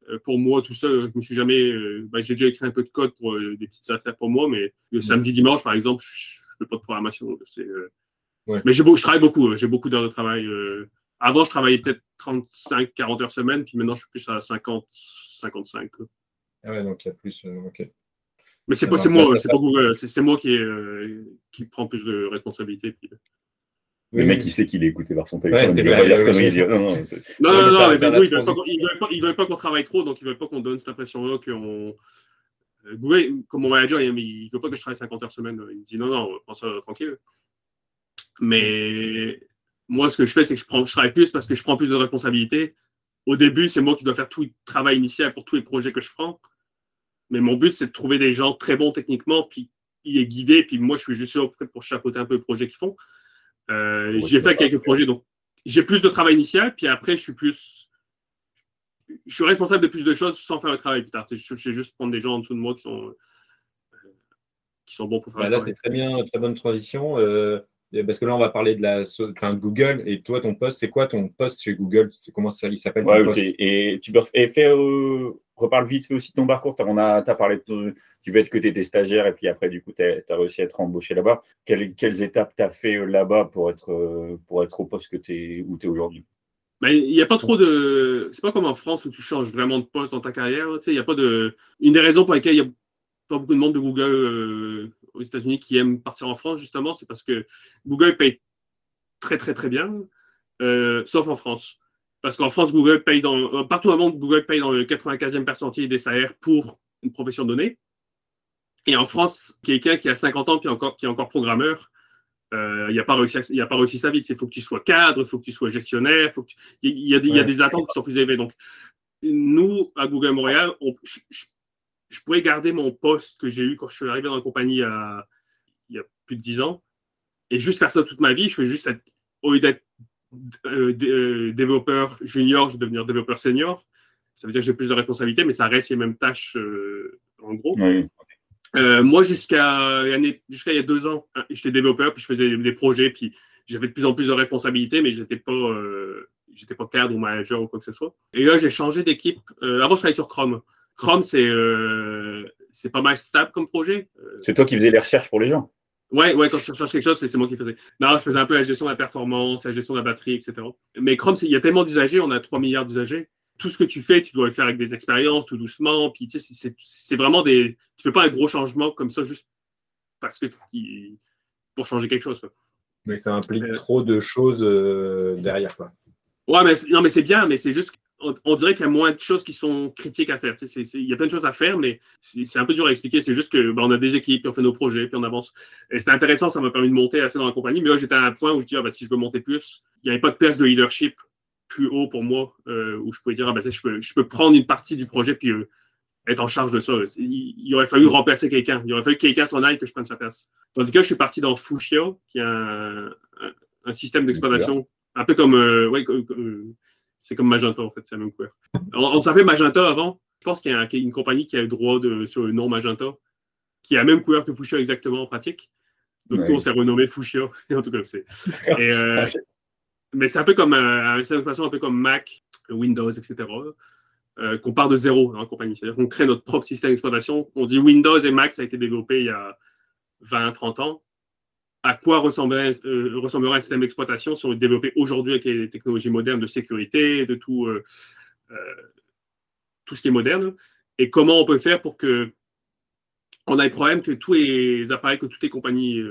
Euh, pour moi, tout ça, je me suis jamais. Euh, ben, j'ai déjà écrit un peu de code pour des petites affaires pour moi, mais le samedi, dimanche, par exemple, je, ne fais pas de programmation. Mais je travaille beaucoup. J'ai beaucoup d'heures de travail. Avant, je travaillais peut-être 35-40 heures semaine, puis maintenant, je suis plus à 50-55.
Ah ouais, donc il y a plus. ok.
Mais c'est pas, moi, c'est pas Google, c'est moi qui, euh, qui prend plus de responsabilité. Puis...
Le mec, il sait qu'il est écouté par son téléphone.
non, non, non, mais ils ne veulent pas, qu'on travaille trop, donc ils ne veulent pas qu'on donne cette impression-là qu'on. Euh, Google, comme mon manager, il ne veut pas que je travaille 50 heures semaine. Il me dit non, non, prends ça tranquille. Mais moi, ce que je fais, c'est que je, prends, je travaille plus parce que je prends plus de responsabilités. Au début, c'est moi qui dois faire tout le travail initial pour tous les projets que je prends. Mais mon but, c'est de trouver des gens très bons techniquement, puis y est guidé, puis moi, je suis juste là pour chapeauter un peu le projet qu'ils font. Euh, j'ai fait quelques projets, donc j'ai plus de travail initial, puis après, je suis plus. Je suis responsable de plus de choses sans faire le travail plus tard. Je sais juste prendre des gens en dessous de moi qui sont, euh, qui sont bons pour faire
bah
le
travail. Là, c'est très bien, très bonne transition. Euh, parce que là, on va parler de la de Google. Et toi, ton poste, c'est quoi ton poste chez Google? C'est comment ça il s'appelle
Et tu peux faire, reparle vite aussi de ton parcours. Tu as, parlé de tu veux être que tu étais stagiaire et puis après, du coup, tu as, réussi à être embauché là-bas. Quelles, étapes tu as fait euh, là-bas pour être, euh, pour être au poste que es, où tu es aujourd'hui?
Ben, il n'y a pas trop de. C'est pas comme en France où tu changes vraiment de poste dans ta carrière. Il y a pas de. Une des raisons pour lesquelles il n'y a pas beaucoup de monde de Google euh, aux États-Unis qui aiment partir en France, justement, c'est parce que Google paye très, très, très bien, sauf en France. Parce qu'en France, Google paye dans, euh, partout dans le monde, Google paye dans le 95e percentile des salaires pour une profession donnée. Et en France, quelqu'un qui a 50 ans, qui est encore, qui est encore programmeur, euh, il n'a pas, pas réussi sa vie. Il faut que tu sois cadre, il faut que tu sois gestionnaire, faut que il, y a des, il y a des attentes qui sont plus élevées. Donc, nous, à Google Montréal, je, pourrais garder mon poste que j'ai eu quand je suis arrivé dans la compagnie il y a plus de 10 ans et juste faire ça toute ma vie. Je vais juste être, au lieu d'être euh, euh, développeur junior, je vais devenir développeur senior. Ça veut dire que j'ai plus de responsabilités, mais ça reste les mêmes tâches en gros.
Oui.
moi, jusqu'à il y a deux ans, hein, j'étais développeur, puis je faisais des projets, puis j'avais de plus en plus de responsabilités, mais j'étais pas, j'étais pas cadre ou manager ou quoi que ce soit. Et là, j'ai changé d'équipe. avant, je travaillais sur Chrome. Chrome, c'est c'est pas mal stable comme projet.
C'est toi qui faisais les recherches pour les gens.
Ouais, ouais, quand tu recherches quelque chose, c'est moi qui faisais. Non, je faisais un peu la gestion de la performance, la gestion de la batterie, etc. Mais Chrome, il y a tellement d'usagers, on a 3 milliards d'usagers. Tout ce que tu fais, tu dois le faire avec des expériences, tout doucement. Puis, tu sais, c'est vraiment des. Tu fais pas un gros changement comme ça juste parce que pour changer quelque chose.
Mais ça implique euh, trop de choses euh, derrière, quoi.
Ouais, mais non, mais c'est bien, mais c'est juste on, dirait qu'il y a moins de choses qui sont critiques à faire. il y a plein de choses à faire, mais c'est un peu dur à expliquer. C'est juste que ben, on a des équipes, puis on fait nos projets, puis on avance. Et c'était intéressant, ça m'a permis de monter assez dans la compagnie. Mais là, j'étais à un point où je dis, ah, ben, si je veux monter plus, il n'y avait pas de place de leadership plus haut pour moi, euh, où je pouvais dire, ah, ben, je, peux, prendre une partie du projet, puis euh, être en charge de ça. Il, aurait fallu remplacer quelqu'un. Il aurait fallu que quelqu'un s'en aille, que je prenne sa place. Tandis que je suis parti dans Fushia, qui est un, système d'exploitation, un peu comme, euh, c'est comme Magenta, en fait, c'est la même couleur. On, s'appelait Magenta avant. Je pense qu'il y, a une compagnie qui a le droit de, sur le nom Magenta, qui a la même couleur que Fuchsia exactement en pratique. Donc, nous, on s'est renommé Fuchsia. en tout cas, c'est. Euh, mais c'est un peu comme, euh, façon, un peu comme Mac, Windows, etc. Euh, qu'on part de zéro en compagnie. C'est-à-dire qu'on crée notre propre système d'exploitation. On dit Windows et Mac, ça a été développé il y a 20, 30 ans à quoi ressemblerait, euh, un système d'exploitation si on le développait aujourd'hui avec les technologies modernes de sécurité, de tout, euh, euh, tout ce qui est moderne, et comment on peut faire pour que on ait le problème que tous les appareils, que toutes les compagnies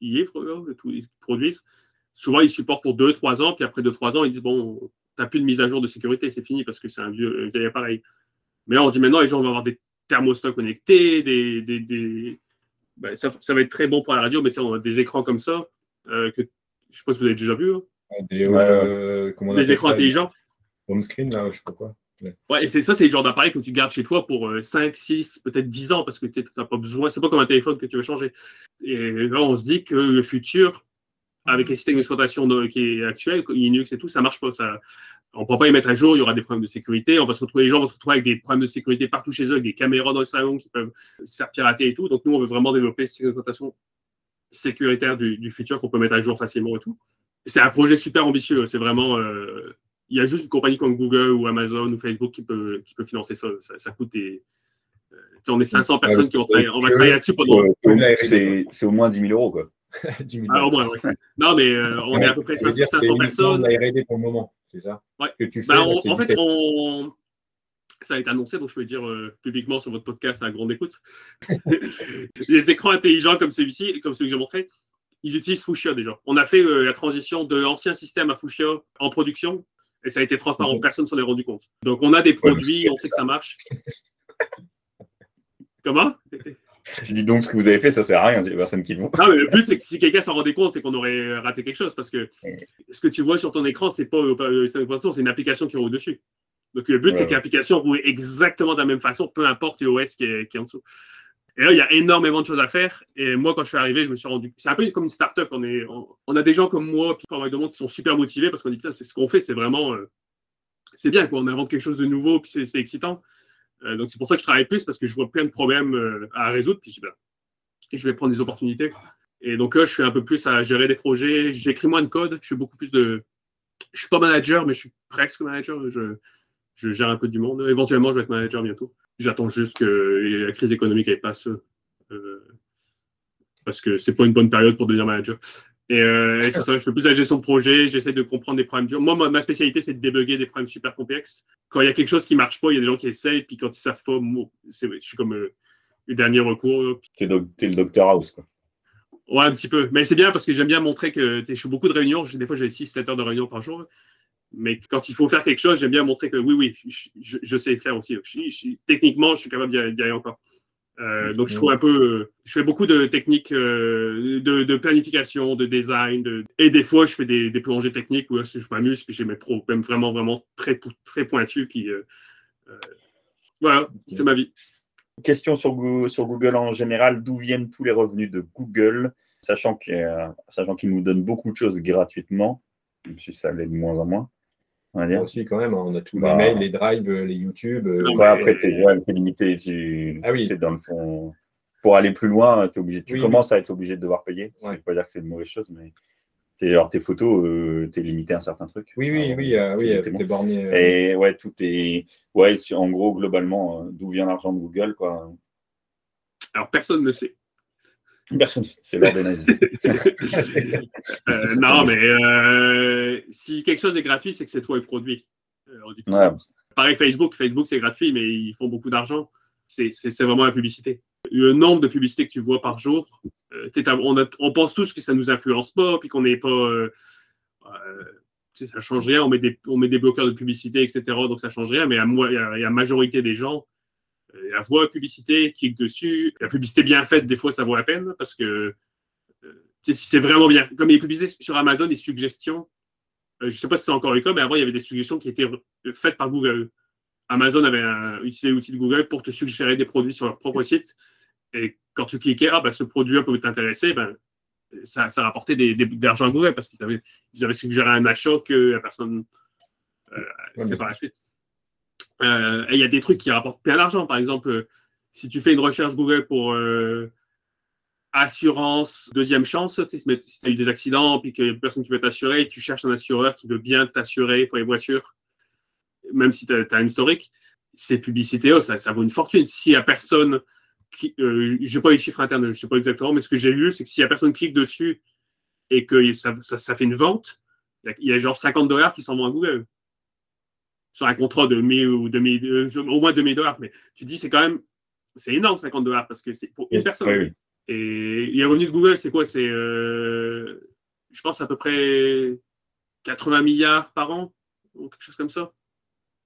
y que tous ils produisent, souvent ils supportent pour 2-3 ans, puis après 2-3 ans, ils disent bon, tu n'as plus de mise à jour de sécurité, c'est fini parce que c'est un vieux, appareil. Mais là, on dit maintenant, les gens vont avoir des thermostats connectés, des, des ben, ça, va être très bon pour la radio, mais on a des écrans comme ça, euh, que je sais pas si vous avez déjà vu. Hein.
Des, euh,
des écrans intelligents.
Home screen, là, je sais pas quoi.
Ouais. et c'est ça, c'est le genre d'appareil que tu gardes chez toi pour 5, euh, 6, peut-être 10 ans, parce que tu n'as pas besoin. C'est pas comme un téléphone que tu veux changer. Et là, on se dit que le futur, avec les systèmes d'exploitation qui est actuel, Linux et tout, ça marche pas. Ça, on ne pourra pas y mettre à jour, il y aura des problèmes de sécurité. On va se retrouver, les gens vont se retrouver avec des problèmes de sécurité partout chez eux, avec des caméras dans le salon qui peuvent se faire pirater et tout. Donc, nous, on veut vraiment développer cette exploitation sécuritaire du, futur qu'on peut mettre à jour facilement et tout. C'est un projet super ambitieux. C'est vraiment. Euh, il y a juste une compagnie comme Google ou Amazon ou Facebook qui peut, qui peut financer ça. Ça, coûte des. Euh, on est 500 personnes qui vont travailler. On va travailler là-dessus pendant.
C'est au moins 10 000 euros, quoi.
10 000 ah, au moins, oui. Non, mais euh, on est à peu près 500, 500 personnes.
La RD pour le moment c'est ça
ouais. que tu bah, En fait, on... ça a été annoncé, donc je peux dire euh, publiquement sur votre podcast à grande écoute. les écrans intelligents comme celui-ci, comme celui que j'ai montré, ils utilisent Fuchsia déjà. On a fait euh, la transition de l'ancien système à Fuchsia en production et ça a été transparent, personne ne s'en est rendu compte. Donc on a des produits, on sait que ça marche. Comment?
je dis donc ce que vous avez fait, ça sert à rien, il n'y a personne qui le.
Non, mais le but, c'est que si quelqu'un s'en rendait compte, c'est qu'on aurait raté quelque chose parce que ce que tu vois sur ton écran, c'est pas c'est une application qui roule dessus. Donc le but, c'est que l'application roule exactement de la même façon, peu importe l'OS qui est, qui est en dessous. Et là, il y a énormément de choses à faire. Et moi, quand je suis arrivé, je me suis rendu. C'est un peu comme une start-up. On, est, on, a des gens comme moi, puis pas de monde qui sont super motivés parce qu'on dit, c'est ce qu'on fait, c'est vraiment. Euh, c'est bien, quoi. On invente quelque chose de nouveau, puis c'est excitant. Euh, donc, c'est pour ça que je travaille plus parce que je vois plein de problèmes euh, à résoudre. Puis, ben, je vais prendre des opportunités. Et donc, je suis un peu plus à gérer des projets. J'écris moins de code. Je suis beaucoup plus de. Je suis pas manager, mais je suis presque manager. Je, je gère un peu du monde. Éventuellement, je vais être manager bientôt. J'attends juste que la crise économique elle passe. Euh, parce que c'est pas une bonne période pour devenir manager. Et, euh, ça, je fais plus la gestion de projet, j'essaie de comprendre des problèmes durs. Moi, ma, spécialité, c'est de débugger des problèmes super complexes. Quand il y a quelque chose qui marche pas, il y a des gens qui essayent, puis quand ils savent pas, moi, je suis comme euh, le dernier recours.
Tu es, le docteur House, quoi.
Ouais, un petit peu. Mais c'est bien parce que j'aime bien montrer que je fais beaucoup de réunions. Des fois, j'ai 6-7 heures de réunions par jour. Mais quand il faut faire quelque chose, j'aime bien montrer que oui, oui, je, sais faire aussi. techniquement, je suis capable d'y aller encore. Euh, donc je trouve un peu, je fais beaucoup de techniques euh, de, planification, de design, et des fois je fais des, plongées techniques où je m'amuse, puis j'ai mes problèmes vraiment vraiment très très pointus, puis euh, voilà, c'est ma vie.
Question sur, sur Google en général, d'où viennent tous les revenus de Google, sachant qu'il nous donne beaucoup de choses gratuitement, même si ça l'est de moins en moins. On va dire.
Aussi, quand même, on a tous
Bah.
les mails, les drives, les YouTube. euh,
Non,
après, t'es ouais, t'es limité. Tu,
Ah oui.
t'es dans le fond. Pour aller plus loin, es obligé, tu
Oui,
commences à être obligé de devoir payer.
Ouais.
Je ne veux pas dire que c'est une mauvaise chose, mais t'es- alors, tes photos, euh, tu es limité à un certain truc.
Oui, oui,
Alors,
oui, euh,
tu
oui,
es
euh, borné. euh,
Et ouais, tout est. Ouais, en gros, globalement, euh, d'où vient l'argent de Google, quoi.
Alors, personne ne sait.
Personne, c'est l'heure des nazis.
Euh, non, mais euh, si quelque chose est gratuit, c'est que c'est toi le produit. Euh, on dit tout.
Ouais,
Pareil, Facebook. Facebook, c'est gratuit, mais ils font beaucoup d'argent. C'est vraiment la publicité. Le nombre de publicités que tu vois par jour, euh, on, a- on pense tous que ça nous influence pas, puis qu'on n'est pas. tu sais, ça change rien. On met, des, on met des bloqueurs de publicité, etc. Donc ça change rien. Mais à, moi- à la majorité des gens, la voix publicité, clique dessus. La publicité bien faite, des fois, ça vaut la peine parce que euh, si c'est vraiment bien. Comme les publicités sur Amazon, les suggestions, euh, je ne sais pas si c'est encore le cas, mais avant, il y avait des suggestions qui étaient faites par Google. Amazon avait un- utilisé l'outil de Google pour te suggérer des produits sur leur propre site. Et quand tu cliquais, ah, ben, ce produit-là peut t'intéresser, ben, ça, ça rapportait des, des, de l'argent à Google parce qu'ils avaient, ils avaient suggéré un achat que la personne euh,
Ouais,
fait
mais-
par la suite. Euh, et il y a des trucs qui rapportent plein d'argent. Par exemple, euh, si tu fais une recherche Google pour euh, assurance deuxième chance, si tu as eu des accidents puis qu'il y a personne qui veut t'assurer, tu cherches un assureur qui veut bien t'assurer pour les voitures, même si tu as, un historique, ces publicités, oh, ça, vaut une fortune. S'il y a personne, qui, je n'ai pas les chiffres internes, je ne sais pas exactement, mais ce que j'ai vu, c'est que s'il y a personne qui clique dessus et que ça fait une vente, il y a genre 50 dollars qui s'en vont à Google sur un contrat de 1000 ou 2000, euh, au moins 2000 dollars. Mais tu dis, c'est quand même, c'est énorme 50 dollars parce que c'est pour une personne.
Oui, oui.
Et les revenus de Google, c'est quoi? C'est, euh, je pense, à peu près 80 milliards par an, ou quelque chose comme ça.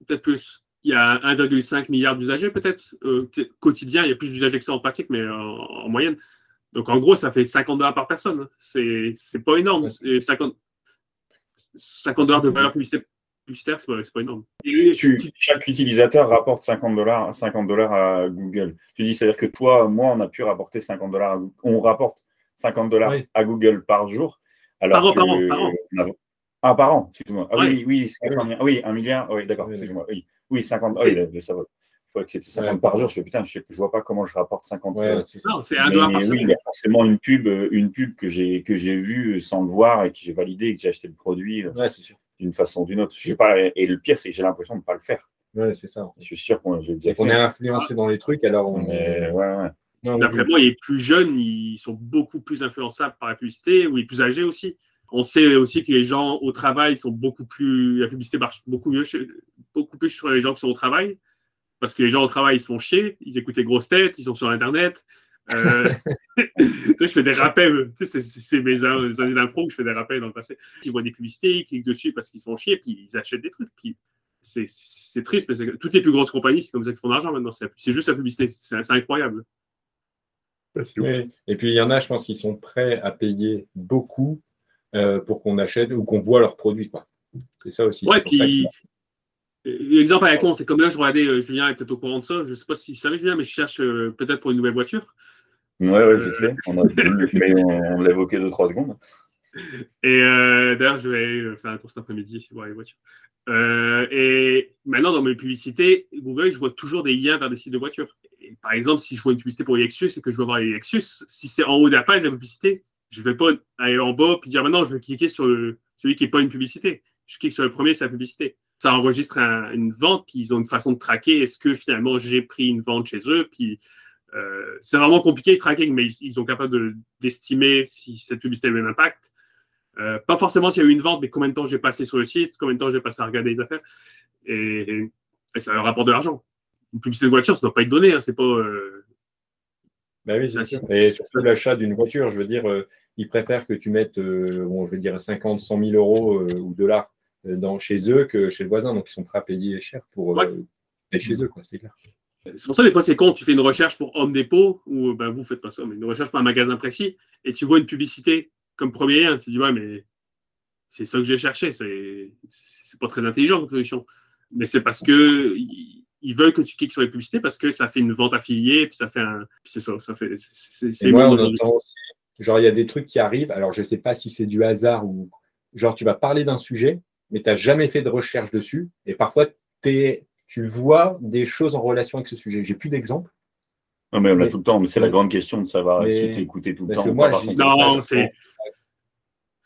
Peut-être plus. Il y a 1,5 milliard d'usagers, peut-être. Euh, quotidien, il y a plus d'usagers que ça en pratique, mais en, en, moyenne. Donc, en gros, ça fait 50 dollars par personne. C'est, c'est pas énorme. 50, 50 dollars de valeur publicitaire, publicitaire c'est pas, pas énorme.
Tu, tu, chaque utilisateur rapporte 50 dollars 50 dollars à Google. Tu dis, c'est-à-dire que toi, moi, on a pu rapporter 50 dollars. On rapporte 50 dollars
Oui.
à Google par jour. Alors
Par an,
que-
par an, par
Ah, par an, excuse-moi. Ah, oui, oui, c'est 80 oui, un milliard. Oui, d'accord,
Oui,
excuse-moi. Oui, oui 50.
C'est-
Oui, là, ça va. Je crois que c'était 50
Ouais.
par jour. Je fais putain, je, sais, je vois pas comment je rapporte 50.
Ouais,
euh,
c'est ça.
Non, c'est un
mais
dollar par
oui, il y a forcément une pub, euh, une pub que j'ai que j'ai vue sans le voir et que j'ai validé et que j'ai acheté le produit euh,
Ouais, c'est sûr.
D'une façon ou d'une autre. Je sais pas, et le pire, c'est que j'ai l'impression de ne pas le faire.
Ouais, c'est ça.
Je suis sûr qu'on
est influencé dans les trucs, alors on.
Mais, ouais, ouais.
D'après moi, les plus jeunes, ils sont beaucoup plus influençables par la publicité, ou les plus âgés aussi. On sait aussi que les gens au travail sont beaucoup plus. La publicité marche beaucoup mieux, chez- beaucoup plus sur les gens qui sont au travail. Parce que les gens au travail, ils se font chier, ils écoutent les grosses têtes, ils sont sur Internet. Euh, je fais des rappels. C'est- mes années d'impro que je fais des rappels dans le passé. Ils voient des publicités, ils cliquent dessus parce qu'ils se font chier, puis ils achètent des trucs. Puis c'est- triste, parce que toutes les plus grosses compagnies, c'est comme ça qu'ils font de l'argent maintenant. C'est juste la publicité. C'est incroyable.
Oui. Et puis il y en a, je pense, qui sont prêts à payer beaucoup euh, pour qu'on achète ou qu'on voit leurs produits. C'est ça aussi.
Ouais, puis
que-
euh, l'exemple à la con, c'est comme là, je regardais, euh, Julien est peut-être au courant de ça. Je ne sais pas si tu savais, Julien, mais je cherche euh, peut-être pour une nouvelle voiture.
Ouais, ouais, vite fait. On a, mais on, on l'a évoqué deux, trois secondes.
Et euh, d'ailleurs, je vais euh, faire un tour cet après-midi voir les voitures. Euh, et maintenant, dans mes publicités, Google, je vois toujours des liens vers des sites de voitures. Et par exemple, si je vois une publicité pour Lexus et que je veux voir les Lexus, si c'est en haut de la page de la publicité, je ne vais pas aller en bas et dire maintenant, je vais cliquer sur le- celui qui n'est pas une publicité. Je clique sur le premier, c'est la publicité. Ça enregistre un- une vente, puis ils ont une façon de traquer est-ce que finalement j'ai pris une vente chez eux, puis euh, c'est vraiment compliqué le tracking, mais ils, ils sont capables de- d'estimer si cette publicité a le même impact. Euh, pas forcément s'il y a eu une vente, mais combien de temps j'ai passé sur le site, combien de temps j'ai passé à regarder les affaires. Et, et ça leur rapporte de l'argent. Une publicité de voiture, ça ne doit pas être donné. Hein, c'est pas. euh,
Bah oui, c'est sûr. Et surtout l'achat d'une voiture, je veux dire, euh, ils préfèrent que tu mettes, bon, je veux dire, 50, 100 000 euros ou dollars dans, chez eux que chez le voisin. Donc, ils sont prêts à payer cher pour
Ouais.
chez eux, quoi, c'est clair.
C'est pour ça, des fois, c'est con. Tu fais une recherche pour Home Depot, ou ben, vous faites pas ça, mais une recherche pour un magasin précis, et tu vois une publicité comme premier lien. Tu dis, ouais, mais c'est ça que j'ai cherché. C'est c'est pas très intelligent comme solution. Mais c'est parce que ils veulent que tu cliques sur les publicités parce que ça fait une vente affiliée, puis ça fait un. C'est ça, ça fait. c'est-
moi, on entend aussi, genre, il y a des trucs qui arrivent. Alors, je ne sais pas si c'est du hasard ou, genre, tu vas parler d'un sujet mais tu n'as jamais fait de recherche dessus. Et parfois, tu vois des choses en relation avec ce sujet. J'ai plus d'exemples.
Non, mais on l'a tout le temps, mais c'est la grande question de savoir si tu écouté tout le temps.
Moi, non, c'est.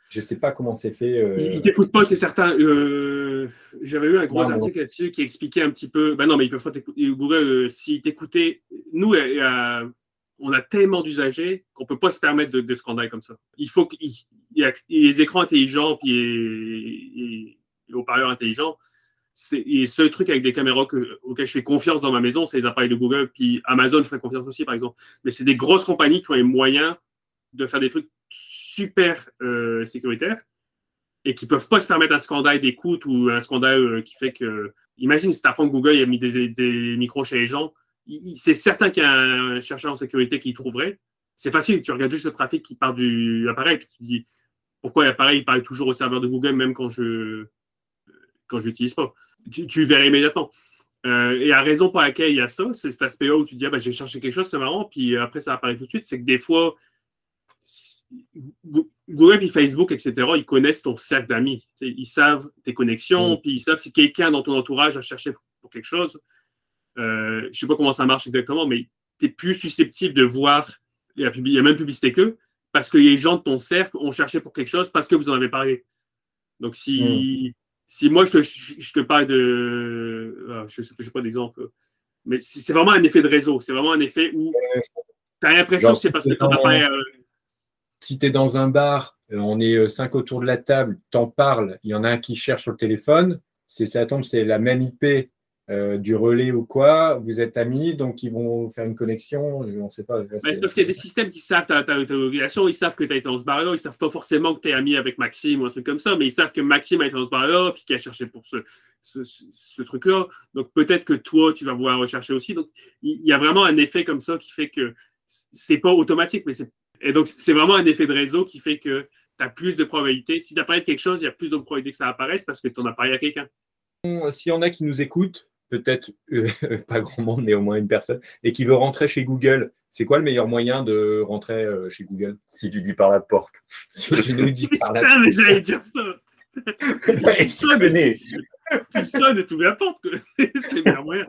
Je ne sais pas comment c'est fait.
Euh... Il ne t'écoute pas, c'est certain. Euh, j'avais eu un gros article là-dessus qui expliquait un petit peu. Ben non, mais ils peuvent pas t'écouter. Google, euh, s'ils t'écoutaient, nous, on a tellement d'usagers qu'on ne peut pas se permettre de, de scandales comme ça. Il faut qu'il y ait les écrans intelligents puis et, et, haut-parleurs intelligents. Et ce truc avec des caméras que, auxquelles je fais confiance dans ma maison, c'est les appareils de Google. Puis Amazon, je fais confiance aussi, par exemple. Mais c'est des grosses compagnies qui ont les moyens de faire des trucs super euh, sécuritaires et qui ne peuvent pas se permettre un scandale d'écoute ou un scandale euh, qui fait que. Imagine si tu apprends que Google a mis des, micros chez les gens. C'est certain qu'il y a un chercheur en sécurité qui trouverait. C'est facile, tu regardes juste le trafic qui part du appareil et tu te dis pourquoi l'appareil parle toujours au serveur de Google même quand je quand je l'utilise pas. Tu, tu verrais immédiatement. Euh, et la raison pour laquelle il y a ça, c'est cet aspect-là où tu dis ah, ben, j'ai cherché quelque chose, c'est marrant, puis après ça apparaît tout de suite, c'est que des fois, Google et Facebook, etc., ils connaissent ton cercle d'amis. Ils savent tes connexions, mm. puis ils savent si quelqu'un dans ton entourage a cherché pour quelque chose. Euh, je ne sais pas comment ça marche exactement, mais tu es plus susceptible de voir, il y a, il y a même publicité qu'eux, parce que les gens de ton cercle ont cherché pour quelque chose parce que vous en avez parlé. Donc, si, mm. Si moi, je te, je te parle de. Ah, je ne sais pas d'exemple, mais c'est vraiment un effet de réseau. C'est vraiment un effet où tu as l'impression que c'est parce que ton appareil
si tu es dans un bar, euh, on est euh, cinq autour de la table, t'en parles, il y en a un qui cherche sur le téléphone, c'est ça tombe, c'est la même IP euh, du relais ou quoi, vous êtes amis, donc ils vont faire une connexion, on sait pas.
c'est parce qu'il y a des systèmes qui savent ta, ta, localisation, ils savent que tu as été dans ce bar-là, ils savent pas forcément que tu es ami avec Maxime ou un truc comme ça, mais ils savent que Maxime a été dans ce bar-là, puis qu'il a cherché pour ce, ce, truc-là. Donc peut-être que toi, tu vas vouloir rechercher aussi. Donc il y a vraiment un effet comme ça qui fait que c'est pas automatique, mais c'est et donc, c'est vraiment un effet de réseau qui fait que tu as plus de probabilités. Si tu parlé de quelque chose, il y a plus de probabilités que ça apparaisse parce que tu en as parlé à quelqu'un.
S'il y en a qui nous écoutent, peut-être euh, pas grand monde, mais au moins une personne, et qui veut rentrer chez Google, c'est quoi le meilleur moyen de rentrer euh, chez Google?
Si tu dis par la porte.
si tu nous dis par la porte. J'allais dire ça. tu, sonnes, tu sonnes et tu ouvres la porte. c'est le meilleur moyen.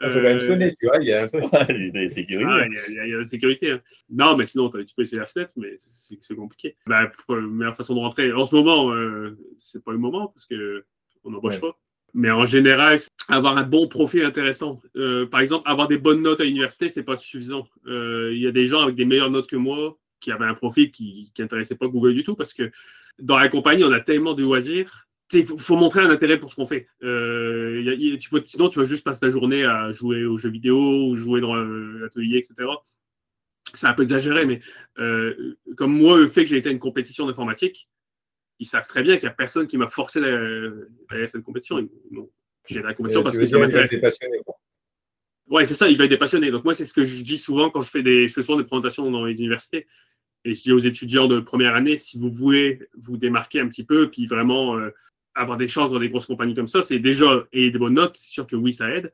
Ça va même sonner, tu vois, il y a un peu.
de sécurité.
Ah, il, y a, la sécurité. Hein. Non, mais sinon, tu peux essayer la fenêtre, mais c'est compliqué. Bah, pour la meilleure façon de rentrer, en ce moment, euh, c'est pas le moment parce qu'on n'embauche pas. Mais en général, avoir un bon profil intéressant. Euh, par exemple, avoir des bonnes notes à l'université, c'est pas suffisant. Euh, il y a des gens avec des meilleures notes que moi qui avaient un profil qui n'intéressait pas Google du tout parce que dans la compagnie, on a tellement de loisirs il faut, montrer un intérêt pour ce qu'on fait. Euh, sinon, tu vas juste passer ta journée à jouer aux jeux vidéo ou jouer dans l'atelier, etc. C'est un peu exagéré, mais comme moi, le fait que j'ai été à une compétition d'informatique, ils savent très bien qu'il n'y a personne qui m'a forcé d'aller à cette compétition. J'ai la compétition parce que ça m'intéresse. Ouais, c'est ça, il va être passionné. Donc moi, c'est ce que je dis souvent quand je fais des, je fais souvent des présentations dans les universités. Et je dis aux étudiants de première année, si vous voulez vous démarquer un petit peu, puis vraiment euh, avoir des chances dans des grosses compagnies comme ça, c'est déjà et des bonnes notes, c'est sûr que oui, ça aide.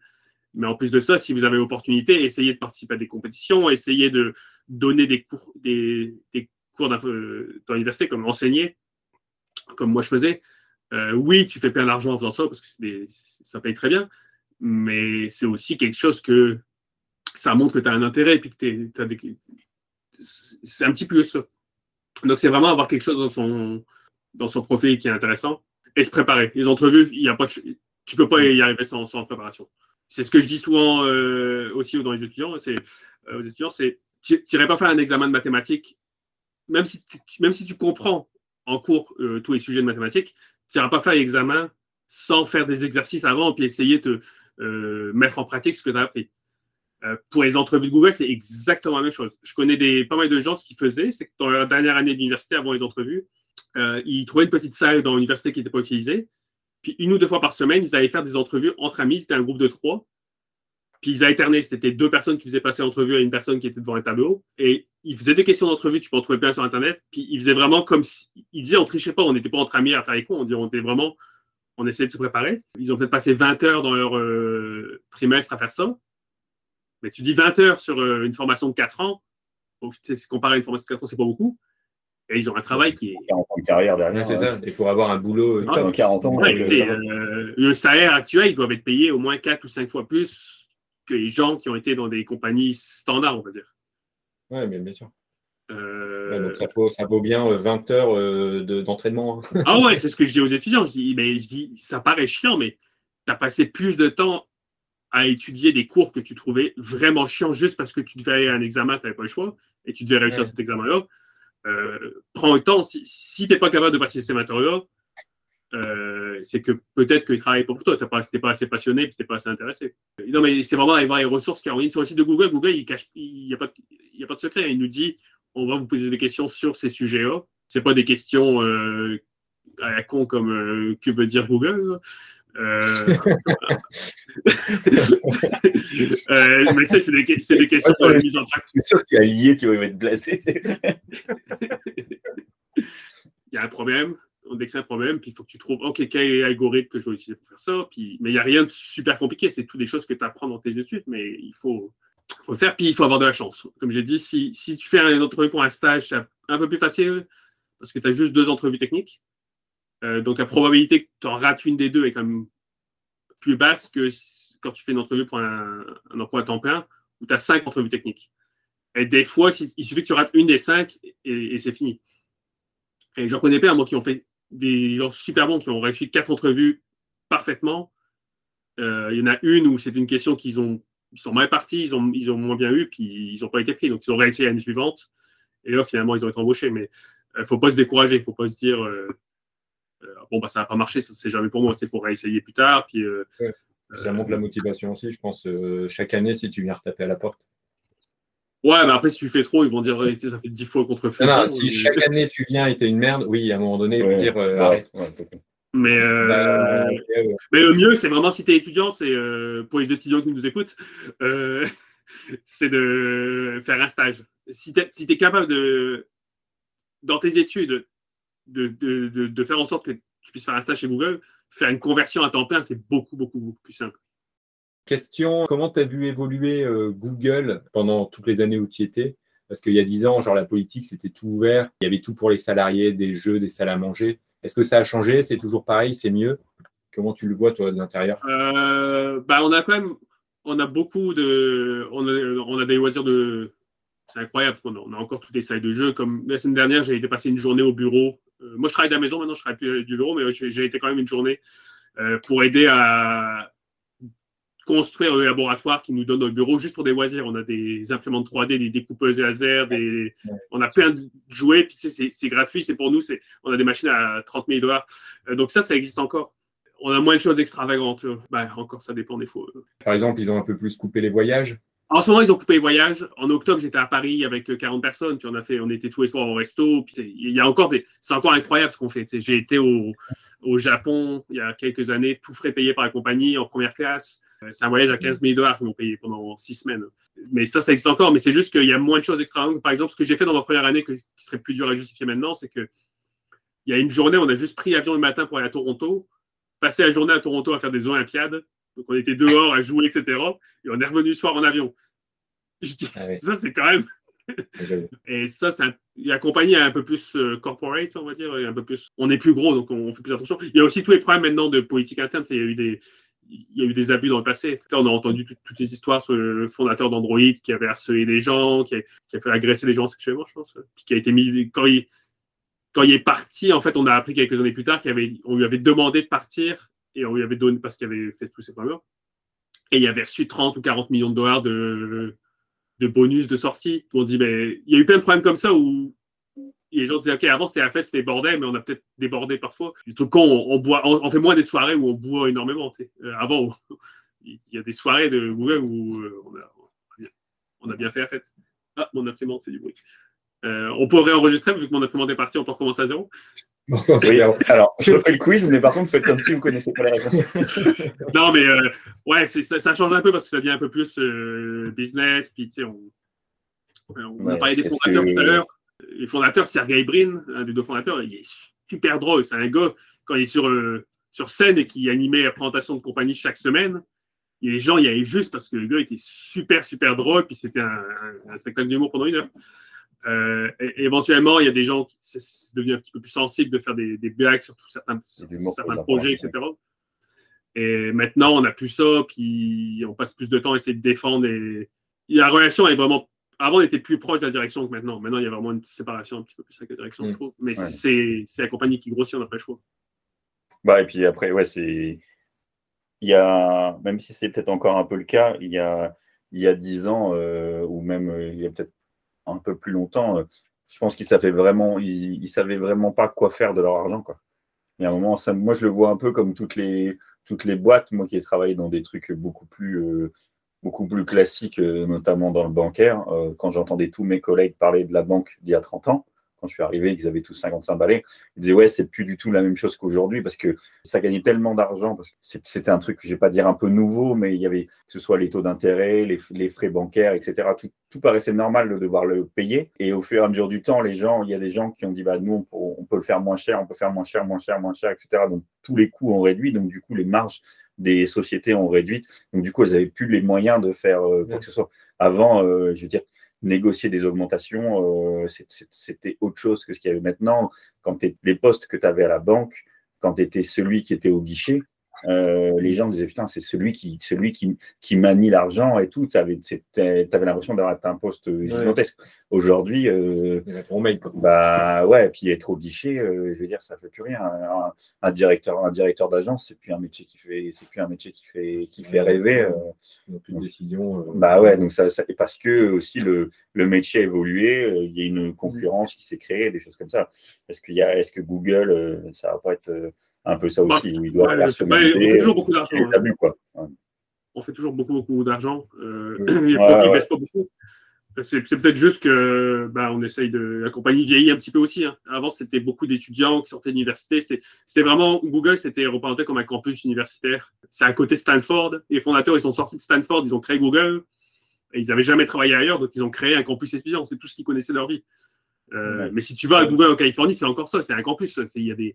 Mais en plus de ça, si vous avez l'opportunité, essayez de participer à des compétitions, essayez de donner des cours, des, des cours dans l'université, comme enseigner, comme moi je faisais. Euh, oui, tu fais plein d'argent en faisant ça parce que ça paye très bien, mais c'est aussi quelque chose que ça montre que tu as un intérêt et puis que tu des. C'est un petit peu ça. Donc, c'est vraiment avoir quelque chose dans son, dans son profil qui est intéressant et se préparer. Les entrevues, y a pas tu ne peux pas y arriver sans, sans préparation. C'est ce que je dis souvent euh, aussi dans les étudiants. C'est euh, aux étudiants, c'est tu n'irais pas faire un examen de mathématiques, même si, même si tu comprends en cours euh, tous les sujets de mathématiques, tu n'iras pas faire l'examen sans faire des exercices avant puis essayer de mettre en pratique ce que tu as appris. pour les entrevues de Google, c'est exactement la même chose. Je connais des, pas mal de gens, ce qu'ils faisaient, c'est que dans leur dernière année d'université, avant les entrevues, euh, ils trouvaient une petite salle dans l'université qui n'était pas utilisée. Puis une ou deux fois par semaine, ils allaient faire des entrevues entre amis. C'était un groupe de trois. Puis ils alternaient. C'était deux personnes qui faisaient passer l'entrevue à une personne qui était devant un tableau. Et ils faisaient des questions d'entrevue. Tu peux en trouver plein sur Internet. Puis ils faisaient vraiment comme si. Ils disaient on trichait pas. On n'était pas entre amis à faire les cons. On, on était vraiment. On essayait de se préparer. Ils ont peut-être passé 20 heures dans leur euh, trimestre à faire ça. Mais tu dis 20 heures sur euh, une formation de 4 ans. Comparé à une formation de 4 ans, c'est pas beaucoup. Et ils ont un travail qui est.
40 ans de carrière derrière.
c'est ça. Et pour avoir un boulot.
Ah,
Dans 40 ans,
Ouais,
euh,
le salaire actuel, ils doivent être payés au moins 4 ou 5 fois plus que les gens qui ont été dans des compagnies standards, on va dire.
Mais bien sûr.
Euh,
Ouais, donc ça, faut, ça vaut bien euh, 20 heures euh, de- d'entraînement.
Ah ouais, c'est ce que je dis aux étudiants. Je dis, mais je dis ça paraît chiant, mais tu as passé plus de temps à étudier des cours que tu trouvais vraiment chiants juste parce que tu devais aller à un examen, tu n'avais pas le choix, et tu devais réussir
Ouais.
cet examen-là. Euh, prends le temps. Si, si tu n'es pas capable de passer ces matières-là, euh, c'est que peut-être qu'ils travaillent pour toi. Tu n'es pas assez passionné et tu n'es pas assez intéressé. Non, mais c'est vraiment aller voir les ressources ligne sur le site de Google. Google, il cache, il n'y a, pas de- il y a pas de secret. Il nous dit on va vous poser des questions sur ces sujets-là. Ce pas des questions euh, à la con comme euh, que veut dire Google. Euh, euh, mais ça, c'est des, c'est des questions sur la mise en pratique.
Suis sûr que tu as lié, tu vas être sais.
il y a un problème, on décrit un problème, puis il faut que tu trouves, OK, quel est l'algorithme que je vais utiliser pour faire ça. Puis, mais il n'y a rien de super compliqué, c'est tout des choses que tu apprends dans tes études, mais il faut, faut le faire, puis il faut avoir de la chance. Comme j'ai dit, si, si tu fais une entrevue pour un stage, c'est un peu plus facile parce que tu as juste deux entrevues techniques. Euh, donc la probabilité que tu en rates une des deux est quand même plus basse que quand tu fais une entrevue pour un, un emploi à temps plein où tu as cinq entrevues techniques. Et des fois, il suffit que tu rates une des cinq et, et c'est fini. Et j'en connais plein, moi, qui ont fait des gens super bons, qui ont réussi quatre entrevues parfaitement. Euh, il y en a une où c'est une question qu'ils ont, ils sont mal partis, ils ont, ils ont moins bien eu, puis ils n'ont pas été pris. Donc, ils ont réessayé l'année suivante. Et là, finalement, ils ont été embauchés. Mais il ne faut pas se décourager. Il ne faut pas se dire, euh, euh, bon, bah, ça n'a pas marché, ça, c'est jamais pour moi. Il faut réessayer plus tard. Puis, euh,
Ça montre la motivation aussi, je pense. euh, chaque année, si tu viens retaper à la porte.
Ouais, mais après, si tu fais trop, ils vont dire, ouais, tu sais, ça fait dix fois contre
Non, non, si chaque année tu viens et t'es une merde, oui, à un moment donné, il faut
Ouais,
dire euh,
ouais,
arrête.
Mais, euh,
Bah.
Mais le mieux, c'est vraiment si tu es étudiant, c'est euh, pour les étudiants qui nous écoutent, euh, c'est de faire un stage. Si tu es, si t'es capable de, dans tes études, de, de, de, de faire en sorte que tu puisses faire un stage chez Google, faire une conversion à temps plein, c'est beaucoup, beaucoup, beaucoup plus simple.
Question, comment tu as vu évoluer euh, Google pendant toutes les années où tu étais? Parce qu'il y a 10 ans, genre la politique, c'était tout ouvert. Il y avait tout pour les salariés, des jeux, des salles à manger. Est-ce que ça a changé? C'est toujours pareil? C'est mieux? Comment tu le vois, toi, de l'intérieur?
Euh, bah, on a quand même, on a beaucoup de, on a, on a des loisirs de, c'est incroyable, parce qu'on a, encore toutes les salles de jeu. Comme la semaine dernière, j'ai été passer une journée au bureau. Euh, moi, je travaille de la maison maintenant, je travaille plus du bureau, mais j'ai été quand même une journée pour aider à construire le laboratoire qui nous donne notre bureau juste pour des loisirs. On a des imprimantes 3D, des découpeuses laser, des... on a plein de jouets, puis tu sais, c'est gratuit, c'est pour nous, on a des machines à 30 000 dollars. Euh, donc ça, ça existe encore. On a moins de choses extravagantes. Bah, encore, ça dépend des fois.
Par exemple, ils ont un peu plus coupé les voyages.
En ce moment, ils ont coupé les voyages. En octobre, j'étais à Paris avec euh, 40 personnes, puis on a fait, on était tous les soirs au resto. Puis il y a encore des, c'est encore incroyable ce qu'on fait. J'ai été au, au Japon il y a quelques années, tout frais payé par la compagnie en première classe. Euh, C'est un voyage à 15 000 dollars qu'ils m'ont payé pendant six semaines. Mais ça, ça existe encore. Mais c'est juste qu'il y a moins de choses extravagantes. Par exemple, ce que j'ai fait dans ma première année, que, qui serait plus dur à justifier maintenant, c'est que il y a une journée, on a juste pris l'avion le matin pour aller à Toronto, passé la journée à Toronto à faire des Olympiades. Donc on était dehors à jouer, etc. Et on est revenu le soir en avion. Je dis,
Ah
ça, c'est quand même. Et ça, c'est un- la compagnie est un peu plus euh, corporate, on va dire, un peu plus. On est plus gros, donc on, fait plus attention. Il y a aussi tous les problèmes maintenant de politique interne. Il y a eu des, il y a eu des abus dans le passé. On a entendu tout- toutes les histoires sur le fondateur d'Android qui avait harcelé des gens, qui a, qui a fait agresser des gens sexuellement, je pense, puis qui a été mis quand il quand il est parti. En fait, on a appris quelques années plus tard qu'on lui avait demandé de partir et on lui avait donné parce qu'il avait fait tous ces problèmes. Et il avait reçu 30 ou 40 millions de dollars de, bonus de sortie. On dit, ben, il y a eu plein de problèmes comme ça où les gens disaient, OK, avant c'était la fête, c'était bordel, mais on a peut-être débordé parfois. Du truc con, on, boit, on, fait moins des soirées où on boit énormément. Euh, avant, il y a des soirées de Google où euh, on, a, bien fait la fête. Ah, mon imprimante fait du bruit. Euh, on peut réenregistrer vu que mon imprimante est partie, on peut recommencer à zéro.
Oui, alors, je refais le quiz, mais par contre, faites comme si vous ne connaissez pas les réponses.
Non, mais euh, ouais, ça, ça change un peu parce que ça devient un peu plus euh, business. Puis, tu sais, on, on a parlé des fondateurs
que-
tout à l'heure. Les fondateurs, Sergey Brin, un des deux fondateurs, il est super drôle. C'est un gars, quand il est sur, euh, sur scène et qui animait la présentation de compagnie chaque semaine, et les gens y allaient juste parce que le gars était super, super drôle. Puis c'était un, un- un spectacle d'humour pendant une heure. Euh, et- éventuellement, il y a des gens qui c'est devenu un petit peu plus sensible de faire des, des blagues sur tout certains, certains projets, etc. Et maintenant, on n'a plus ça, puis on passe plus de temps à essayer de défendre. Et... La relation est vraiment. Avant, on était plus proche de la direction que maintenant. Maintenant, il y a vraiment une séparation un petit peu plus avec la direction,
Mm.
je trouve. Mais
Ouais.
c'est c'est la compagnie qui grossit, on n'a pas le choix.
Bah, et puis après, ouais, c'est. Il y a, même si c'est peut-être encore un peu le cas, il y a, il y a 10 ans, euh, ou même euh, il y a peut-être un peu plus longtemps, euh, je pense qu'ils savaient vraiment, savaient vraiment pas quoi faire de leur argent, quoi. Il y un moment, moi, je le vois un peu comme toutes les, toutes les boîtes, moi qui ai travaillé dans des trucs beaucoup plus, euh, classiques, euh, notamment dans le bancaire, quand j'entendais tous mes collègues parler de la banque d'il y a 30 ans, quand je suis arrivé, ils avaient tous 55 balais, ils disaient ouais, c'est plus du tout la même chose qu'aujourd'hui parce que ça gagnait tellement d'argent parce que c'était un truc, je vais pas dire un peu nouveau, mais il y avait que ce soit les taux d'intérêt, les, les frais bancaires, etc. Tout, tout paraissait normal de devoir le payer. Et au fur et à mesure du temps, les gens, il y a des gens qui ont dit bah nous on peut, on peut le faire moins cher, on peut faire moins cher, moins cher, moins cher, etc. Donc tous les coûts ont réduit, donc du coup les marges des sociétés ont réduit. Donc du coup elles avaient plus les moyens de faire euh, quoi que ce soit. Avant, euh, je veux dire négocier des augmentations, euh, c'était autre chose que ce qu'il y avait maintenant. Quand les postes que tu avais à la banque, quand tu étais celui qui était au guichet, euh, les gens disaient putain, c'est celui qui, celui qui, qui manie l'argent et tout. Tu avais, l'impression d'avoir atteint un poste gigantesque. Aujourd'hui, euh, bah ouais, puis être au guichet, euh, je veux dire, ça fait plus rien. Un, un directeur, un directeur d'agence, c'est plus un métier qui fait, c'est plus un métier qui fait, qui fait rêver. euh.
Plus de décision.
Bah ouais, donc ça, ça- et parce que aussi le, le métier a évolué, il y a une concurrence qui s'est créée, des choses comme ça. Est-ce qu'il y a, est-ce que Google, ça va pas être un peu ça
Bah,
aussi, où il doit
ouais, on
rationaliser
fait toujours beaucoup d'argent.
les
hein.
abus, quoi. Ouais.
on fait toujours beaucoup, beaucoup d'argent. Euh,
Ouais,
ne pas beaucoup. C'est peut-être juste que bah, on essaye de. La compagnie vieillit un petit peu aussi. hein. Avant, c'était beaucoup d'étudiants qui sortaient de l'université. C'était vraiment. Google, c'était représenté comme un campus universitaire. C'est à côté Stanford. Les fondateurs, ils sont sortis de Stanford, ils ont créé Google. Et ils n'avaient jamais travaillé ailleurs, donc ils ont créé un campus étudiant. C'est tout ce qu'ils connaissaient de leur vie. Euh,
Ouais.
Mais si tu vas à Google en Californie, c'est encore ça. C'est un campus. Il y, a des,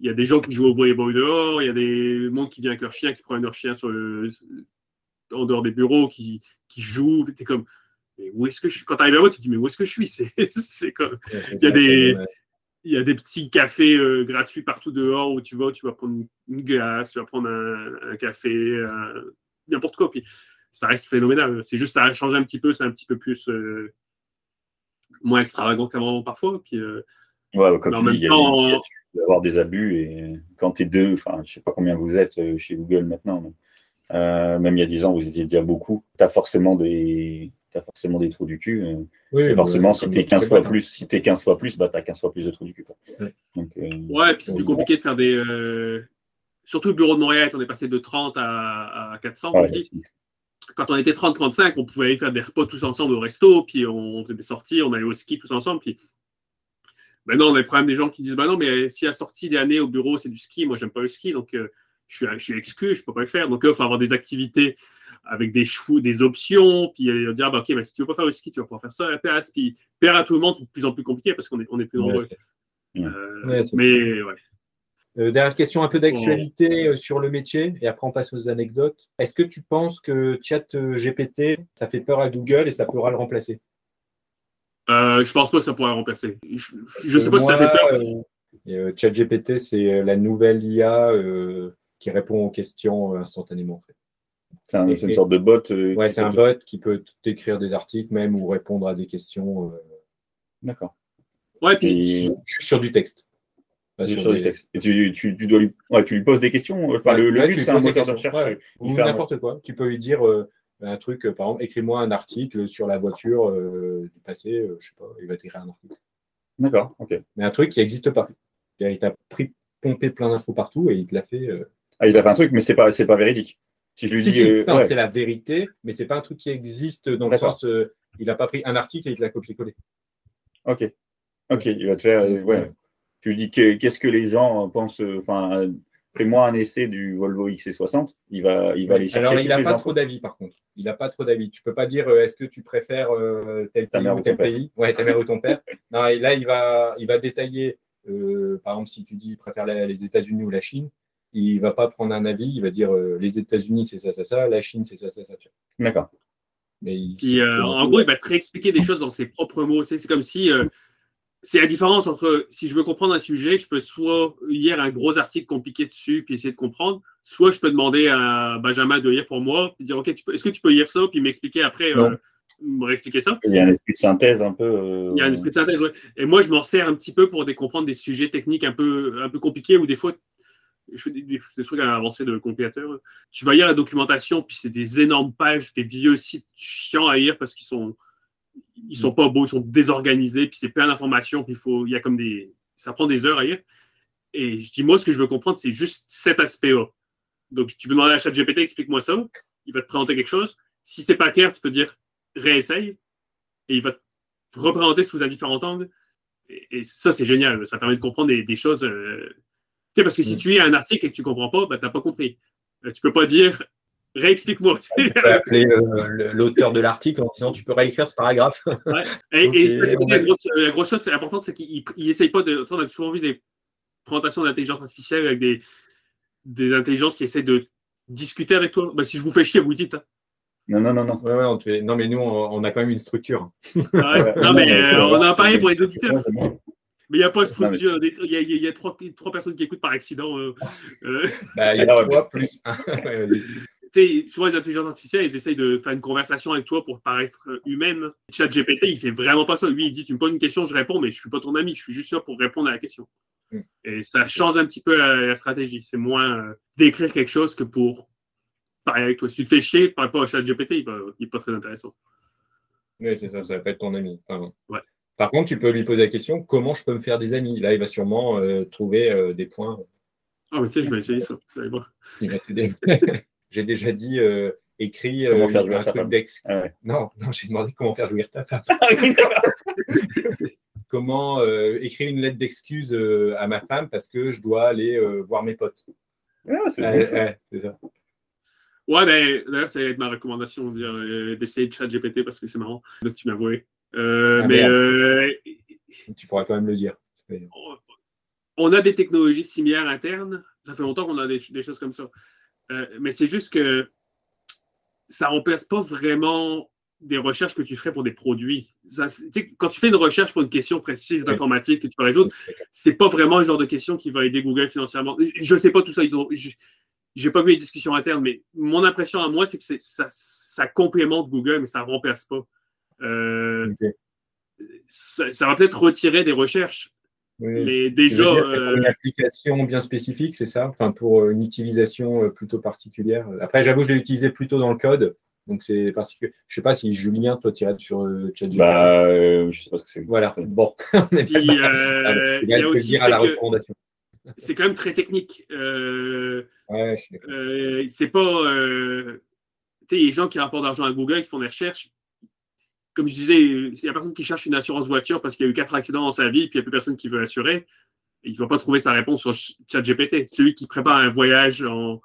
il y a des gens qui jouent au volleyball dehors. Il y a des monde qui vient avec leur chien, qui prennent leur chien sur le, en dehors des bureaux, qui, qui jouent. T'es comme, mais où est-ce que je suis? Quand tu arrives là-bas, tu te dis, mais où est-ce que je suis? C'est comme, il y a des- il y a des petits cafés euh, gratuits partout dehors où tu vas, tu vas prendre une, glace, tu vas prendre un, un café, euh, n'importe quoi. Puis ça reste phénoménal. C'est juste ça a changé un petit peu, c'est un petit peu plus euh, moins extravagant qu'avant parfois. Puis euh,
Ouais, comme
Mais en
tu
même
dis, il y a-
temps,
avoir des abus et quand tu es deux, enfin, je sais pas combien vous êtes euh, chez Google maintenant, mais, euh, même il y a 10 ans, vous étiez déjà beaucoup, tu as forcément des. T'as forcément des trous du cul. euh,
Oui,
et
bah,
forcément, si tu es
dans
15
toutes
fois plus, si t'es 15 fois plus, bah, tu as 15 fois plus de trous du cul. quoi.
Ouais.
Donc, euh,
ouais, puis c'est plus compliqué de faire des. euh, surtout le bureau de Montréal, on est passé de 30 à, à 400.
ouais,
je dis. quand on était 30-35, on pouvait aller faire des repas tous ensemble au resto, puis on faisait des sorties, on allait au ski tous ensemble. Puis maintenant, on a le problème des gens qui disent bah non, mais si la sortie des années au bureau, c'est du ski, moi, j'aime pas le ski, donc euh, je, suis, je suis exclu, je peux pas le faire. Donc là, il faut avoir des activités avec des choix, des options, puis euh, dire bah, ok, bah, si tu veux pas faire le ski, tu vas pouvoir faire ça à la place. Puis plaire à tout le monde, c'est de plus en plus compliqué parce qu'on est, on est plus nombreux.
Ouais.
Euh,
Ouais,
mais ouais.
Euh, dernière question, un peu d'actualité euh, sur le métier, et après on passe aux anecdotes. Est-ce que tu penses que Chat euh, GPT, ça fait peur à Google et ça pourra le remplacer?
Euh, je pense pas que ça pourrait remplacer. Je, je sais
Euh,
pas si ça fait peur.
euh, euh, ChatGPT, c'est euh, la nouvelle IA euh, qui répond aux questions euh, instantanément. En fait.
c'est un- une sorte de bot. euh,
Ouais, c'est un bot qui peut t'écrire des articles même ou répondre à des questions euh,
D'accord.
Ouais, puis
Et-
sur du texte. Sur
les textes. Et tu, tu, tu dois lui, ouais, tu lui poses des questions. Enfin, le, le
Ouais,
but, c'est un moteur de recherche.
Ouais.
il
Ou n'importe quoi. Tu peux lui dire euh, un truc, euh, par exemple, écris-moi un article sur la voiture euh, du passé, euh, je sais pas, il va t'écrire un article.
D'accord, ok.
Mais un truc qui n'existe pas. Il t'a pris, pompé plein d'infos partout et il te l'a fait. euh,
Ah, il a fait un truc, mais c'est pas, c'est pas véridique. Si je lui
Si,
dis.
si, non,
ouais,
c'est la vérité, mais c'est pas un truc qui existe dans le sens, il n'a pas pris un article et il te l'a copié-collé.
Ok. Ok, il va te faire. ouais. Tu lui dis que- qu'est-ce que les gens pensent. Enfin, euh, fais-moi un essai du Volvo XC60. Il va, il va aller chercher.
Alors, il n'a pas
infos.
trop d'avis, par contre. Il n'a pas trop d'avis. Tu peux pas dire euh, est-ce que tu préfères euh, tel
Ta
pays
mère
ou tel
ton père?
pays? Ouais, ta mère ou ton père. Non, et là, il va, il va détailler, euh, par exemple, si tu dis préfère la- les États-Unis ou la Chine, il va pas prendre un avis, il va dire euh, les États-Unis, c'est ça, ça, ça, la Chine, c'est ça, ça, ça.
D'accord.
Puis, euh, en gros, il va te réexpliquer des choses dans ses propres mots. C'est comme si. Euh, c'est la différence entre si je veux comprendre un sujet, je peux soit lire un gros article compliqué dessus puis essayer de comprendre, soit je peux demander à Benjamin de lire pour moi puis dire Ok, est-ce que tu peux lire ça puis m'expliquer après me réexpliquer ça?
Il y a un esprit de synthèse un peu.
Il y a un esprit de synthèse, oui. Et moi, je m'en sers un petit peu pour comprendre des sujets techniques un peu, un peu compliqués ou des fois, je fais des, trucs à avancer de compilateur. Tu vas lire la documentation, puis c'est des énormes pages, des vieux sites chiants à lire parce qu'ils sont, ils sont pas beaux, ils sont désorganisés, puis c'est plein d'informations, puis il faut, il y a comme des, ça prend des heures à lire. Et je dis, moi, ce que je veux comprendre, c'est juste cet aspect-là. Donc, tu peux demander à ChatGPT, explique-moi ça. Il va te présenter quelque chose. Si c'est pas clair, tu peux dire, réessaye, et il va te représenter sous un différent angle. Et, ça, c'est génial. Ça permet de comprendre des, choses. Euh, parce que si mm. tu lis un article et que tu ne comprends pas, bah, tu n'as pas compris. Euh, tu ne peux pas dire réexplique-moi.
Tu peux appeler euh, l'auteur de l'article en disant tu peux réécrire ce paragraphe.
Et, la, grosse, chose c'est importante, c'est qu'il n'essaye pas de. On a souvent vu des présentations d'intelligence artificielle avec des, des intelligences qui essaient de discuter avec toi. Bah, si je vous fais chier, vous dites. Hein.
Non, non, non, non.
non, mais nous, on, a quand même une structure.
non, mais euh, on a parlé pour les auditeurs. Mais il n'y a pas de structure. Il y a, trois, trois, personnes qui écoutent par accident. Euh,
euh. Bah, il y a trois plus
souvent les intelligences artificielles, ils essayent de faire une conversation avec toi pour paraître humaine. Chat GPT, il fait vraiment pas ça. Lui, il dit Tu me poses une question, je réponds, mais je suis pas ton ami, je suis juste là pour répondre à la question. Mm. Et ça change un petit peu la, stratégie. C'est moins d'écrire quelque chose que pour avec toi. Si tu te fais chier par rapport à ChatGPT, il n'est pas très intéressant.
Oui, c'est ça, ça va pas être ton ami. Par contre, tu peux lui poser la question comment je peux me faire des amis? Là, il va sûrement euh, trouver euh, des points.
Ah, mais tu sais, je vais essayer ça.
Il va t'aider. J'ai déjà dit euh, écrit comment faire jouer un truc d'ex. Ah non, non j'ai demandé comment faire jouir ta femme. comment écrire une lettre d'excuse à ma femme parce que je dois aller voir mes potes.
Ah, c'est ça.
Ouais, ben, d'ailleurs, ça va être ma recommandation euh, d'essayer de chat GPT parce que c'est marrant. Là, tu m'as Euh, ah, mais. Euh,
tu pourras quand même le dire.
On a des technologies similaires internes. Ça fait longtemps qu'on a des, choses comme ça. Euh, mais c'est juste que ça ne remplace pas vraiment des recherches que tu ferais pour des produits. quand tu fais une recherche pour une question précise d'informatique que tu peux résoudre, c'est pas vraiment le genre de question qui va aider Google financièrement. Je ne sais pas tout ça. Ils ont, j'ai pas vu les discussions internes, mais mon impression à moi, c'est que ça, ça, complémente Google, mais ça ne remplace pas. Euh, ça, va peut-être retirer des recherches. Mais déjà.
Euh, une application bien spécifique, c'est ça? Enfin, pour euh, une utilisation plutôt particulière. Après, j'avoue, je l'ai utilisé plutôt dans le code. Donc, c'est particulier. Je ne sais pas si Julien, toi, tu irais sur ChatGPT.
Bah, je ne sais pas ce que c'est.
Voilà. Bon. il
y a aussi. à la recommandation c'est quand même très technique. Euh,
ouais, je suis
euh, c'est pas. Euh, tu sais, les gens qui rapportent d'argent à Google, qui font des recherches, comme je disais, il y a personne qui cherche une assurance voiture parce qu'il y a eu quatre accidents dans sa vie, puis il n'y a plus personne qui veut assurer. Il ne va pas trouver sa réponse sur ChatGPT. Celui qui prépare un voyage en,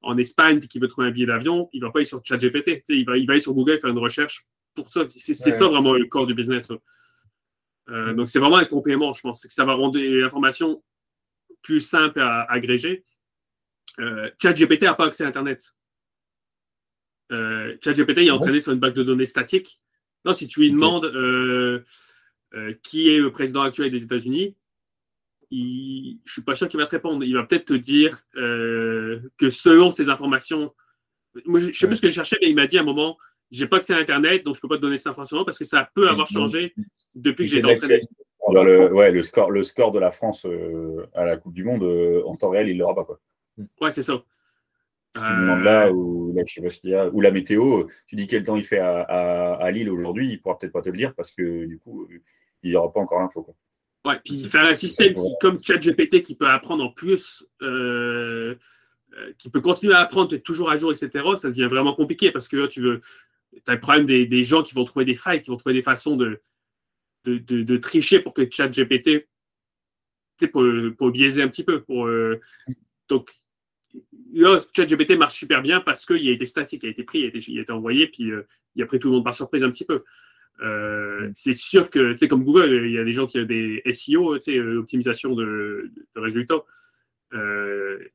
en Espagne puis qui veut trouver un billet d'avion, il ne va pas aller sur ChatGPT. Il va, il va aller sur Google faire une recherche pour ça. C'est ça vraiment le corps du business. Euh, donc, c'est vraiment un complément, je pense. C'est que ça va rendre l'information plus simple à, agréger. Euh, ChatGPT n'a pas accès à Internet. Euh, ChatGPT est entraîné sur une base de données statique. Non, si tu lui demandes euh, euh, qui est le président actuel des États-Unis, je ne suis pas sûr qu'il va te répondre. Il va peut-être te dire que selon ces informations, moi, je ne sais plus ce que je cherchais, mais il m'a dit à un moment, j'ai pas accès à Internet, donc je ne peux pas te donner cette information parce que ça peut avoir changé depuis que j'étais entraîné
le, ouais, le, score, le score de la France euh, à la Coupe du Monde, euh, en temps réel, il ne l'aura pas. Quoi.
Ouais, c'est ça.
Si tu demandes là, ou là, je sais pas ce qu'il y a, ou la météo, tu dis quel temps il fait à, à, Lille aujourd'hui, il ne pourra peut-être pas te le dire parce que du coup, il n'y aura pas encore l'info.
Ouais, puis faire un système qui, comme ChatGPT qui peut apprendre en plus, euh, qui peut continuer à apprendre, être toujours à jour, etc., ça devient vraiment compliqué parce que là, tu veux. as le problème des, des, gens qui vont trouver des failles, qui vont trouver des façons de, de, tricher pour que ChatGPT, pour, pour biaiser un petit peu. Pour, euh, donc, là, ChatGPT marche super bien parce qu'il a été statique, il a été pris, il a été, il a été envoyé, puis euh, il a pris tout le monde par surprise un petit peu. Euh, c'est sûr que, tu sais, comme Google, il y a des gens qui ont des SEO, tu sais, optimisation de, de résultats. je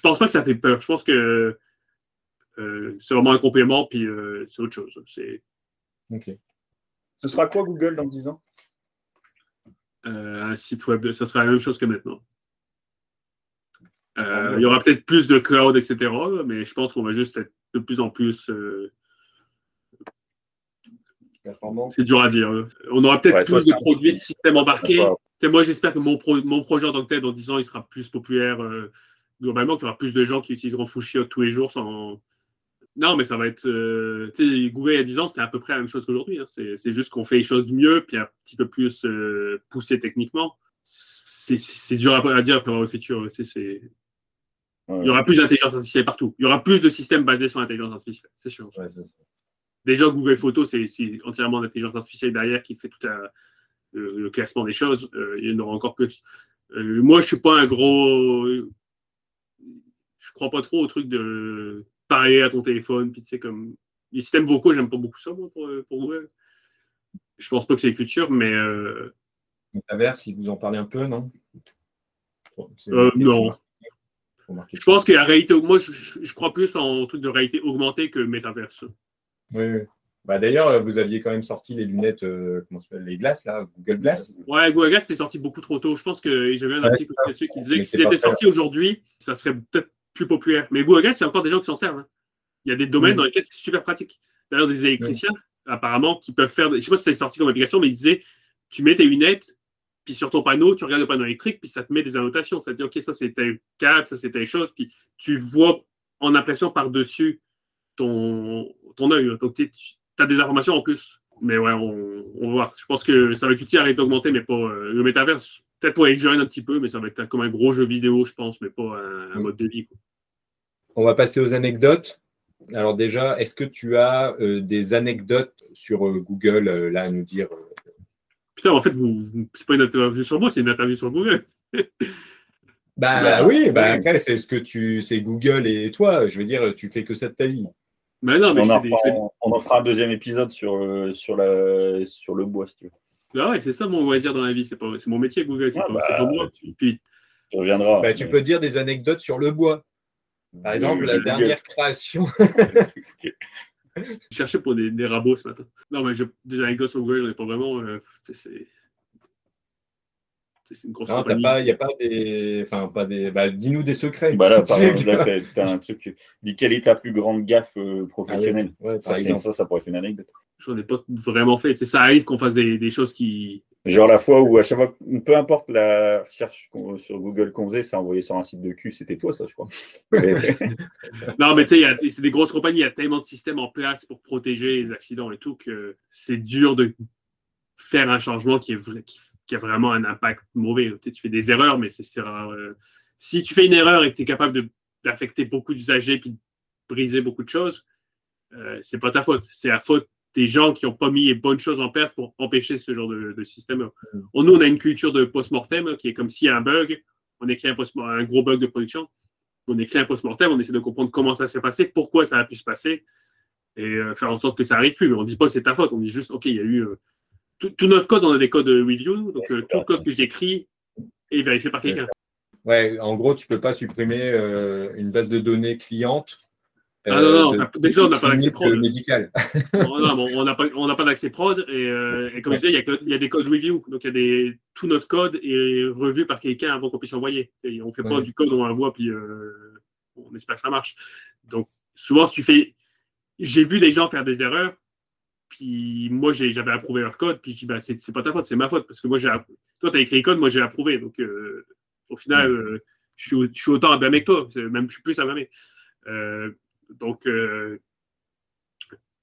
pense pas que ça fait peur. Je pense que Euh, c'est vraiment un complément, puis euh, c'est autre chose. C'est
Ok.
Ce sera quoi Google dans 10 ans?
Euh, un site web, de- ça sera la même chose que maintenant. Euh, il y aura peut-être plus de cloud, etc. Mais je pense qu'on va juste être de plus en plus. euh,
Performant.
c'est dur à dire. là. On aura peut-être
Ouais,
plus de produits, de. Tu sais, moi, j'espère que mon, pro- mon projet en tant que tel, dans 10 ans, il sera plus populaire euh, globalement, qu'il y aura plus de gens qui utiliseront Fushio tous les jours sans. Non, mais ça va être. euh, tu sais, Google il y a 10 ans, c'était à peu près la même chose qu'aujourd'hui. hein. C'est juste qu'on fait les choses mieux, puis un petit peu plus poussé techniquement. C'est dur à, à dire après avoir le futur. c'est-. Il y aura plus d'intelligence artificielle partout. Il y aura plus de systèmes basés sur l'intelligence artificielle, c'est sûr.
Ouais.
Déjà, Google Photos, c'est entièrement l'intelligence artificielle derrière qui fait tout la- le, le classement des choses. Euh, il y en aura encore plus. Euh, moi, je suis pas un gros. Je crois pas trop au truc de parler à ton téléphone. Puis, tu sais, comme. Les systèmes vocaux, j'aime pas beaucoup ça, moi, pour, pour Google. Je pense pas que c'est le futur, mais euh,
Metaverse, si vous en parlez un peu, non?
Euh, non.
Marquer.
je pense que la réalité. Moi, je, crois plus en truc de réalité augmentée que métaverse.
Oui, oui. Bah, D'ailleurs, euh, vous aviez quand même sorti les lunettes, euh, comment s'appelle, les glaces, là, Google Glass.
Ouais, Google Glass c'était sorti beaucoup trop tôt. Je pense que j'avais un article là-dessus qui disait que si
c'est pas
c'était
fait,
sorti aujourd'hui, ça serait peut-être plus populaire. Mais Google Glass, il y a encore des gens qui s'en servent. hein. Il y a des domaines
Mm.
dans lesquels c'est super pratique. D'ailleurs, des électriciens, apparemment, qui peuvent faire. Je sais pas si c'est sorti comme application, mais ils disaient tu mets tes lunettes, puis sur ton panneau, tu regardes le panneau électrique, puis ça te met des annotations. Ça te dit OK, ça c'est tel câble, ça c'est telle chose, puis tu vois en impression par-dessus ton, ton œil. Donc, tu as des informations en plus. Mais ouais, on, va voir. Je pense que ça va être utile à d'augmenter, mais pas euh, le métaverse. Peut-être pour les jeunes un petit peu, mais ça va être comme un gros jeu vidéo, je pense, mais pas un, mode de vie.
On va passer aux anecdotes. Alors déjà, est-ce que tu as euh, des anecdotes sur euh, Google, là, à nous dire
Putain, en fait, vous, vous- c'est pas une interview sur moi, c'est une interview sur Google.
Bah,
Bah,
oui, bah, après, c'est ce que tu. C'est Google et toi. Je veux dire, tu fais que ça de ta vie.
Mais non, mais
on, en
des-
fera,
je fais-
on en fera un deuxième épisode sur, euh, sur, la, sur le bois, si tu veux.
Ah ouais, c'est ça mon loisir dans la vie. C'est pas, c'est mon métier, Google. C'est
Ah
pas,
bah,
moi.
tu-
Puis,
Tu reviendras.
Bah, tu peux dire des anecdotes sur le bois. Par exemple, la
de
dernière création.
Je cherchais pour des, rabots ce matin. Non, mais je- des anecdotes sur Google, j'en ai pas vraiment. euh, c'est, c'est- une grosse
Non,
compagnie.
il n'y a pas des. Enfin, pas des. Bah, dis-nous des secrets.
Bah là, par exemple, là, t'as- t'as un truc. Dis quelle est ta plus grande gaffe euh, professionnelle
Ah ouais,
ça,
par exemple.
ça, ça pourrait être une anecdote.
J'en ai pas vraiment fait. Tu sais, ça arrive qu'on fasse des, des choses qui.
Genre la fois où à chaque fois, peu importe la recherche sur Google qu'on faisait, ça envoyait sur un site de cul, c'était toi ça, je crois.
Non, mais tu sais, il y a- c'est des grosses compagnies, il y a tellement de systèmes en place pour protéger les accidents et tout que c'est dur de faire un changement qui, est vrai- qui, qui a vraiment un impact mauvais. Tu, fais des erreurs, mais c'est euh, si tu fais une erreur et que tu es capable d'affecter beaucoup d'usagers puis de briser beaucoup de choses, euh, c'est pas ta faute. C'est la faute des gens qui n'ont pas mis les bonnes choses en place pour empêcher ce genre de, de système.
Mm.
Nous, on a une culture de post-mortem hein, qui est comme s'il y a un bug, on écrit un, gros bug de production on écrit un post-mortem, on essaie de comprendre comment ça s'est passé, pourquoi ça a pu se passer, et euh, faire en sorte que ça arrive plus. Mais on ne dit pas c'est ta faute, on dit juste, OK, il y a eu. Euh, tout, tout notre code, on a des codes de review, donc euh, tout le code que j'écris est vérifié par quelqu'un.
Ouais, en gros, tu peux pas supprimer euh, une base de données cliente.
Ah non, non,
de-
t'as- déjà, on n'a pas d'accès prod.
euh, médical.
Non, non, on n'a pas, pas d'accès prod, et, euh, et comme je disais, il y a y, des codes review, donc il y a des, tout notre code est revu par quelqu'un avant qu'on puisse l'envoyer. On ne fait pas du code, on l'envoie, puis euh, on espère que ça marche. Donc, souvent, si tu fais. J'ai vu des gens faire des erreurs, puis moi, j'ai- j'avais approuvé leur code, puis je dis, bah, c'est pas ta faute, c'est ma faute, parce que moi, j'ai toi, tu as écrit le code, moi, j'ai approuvé. Donc, euh, au final, euh, je, suis, au- je suis autant à blâmer que toi, même je suis plus à blâmer. Euh, donc,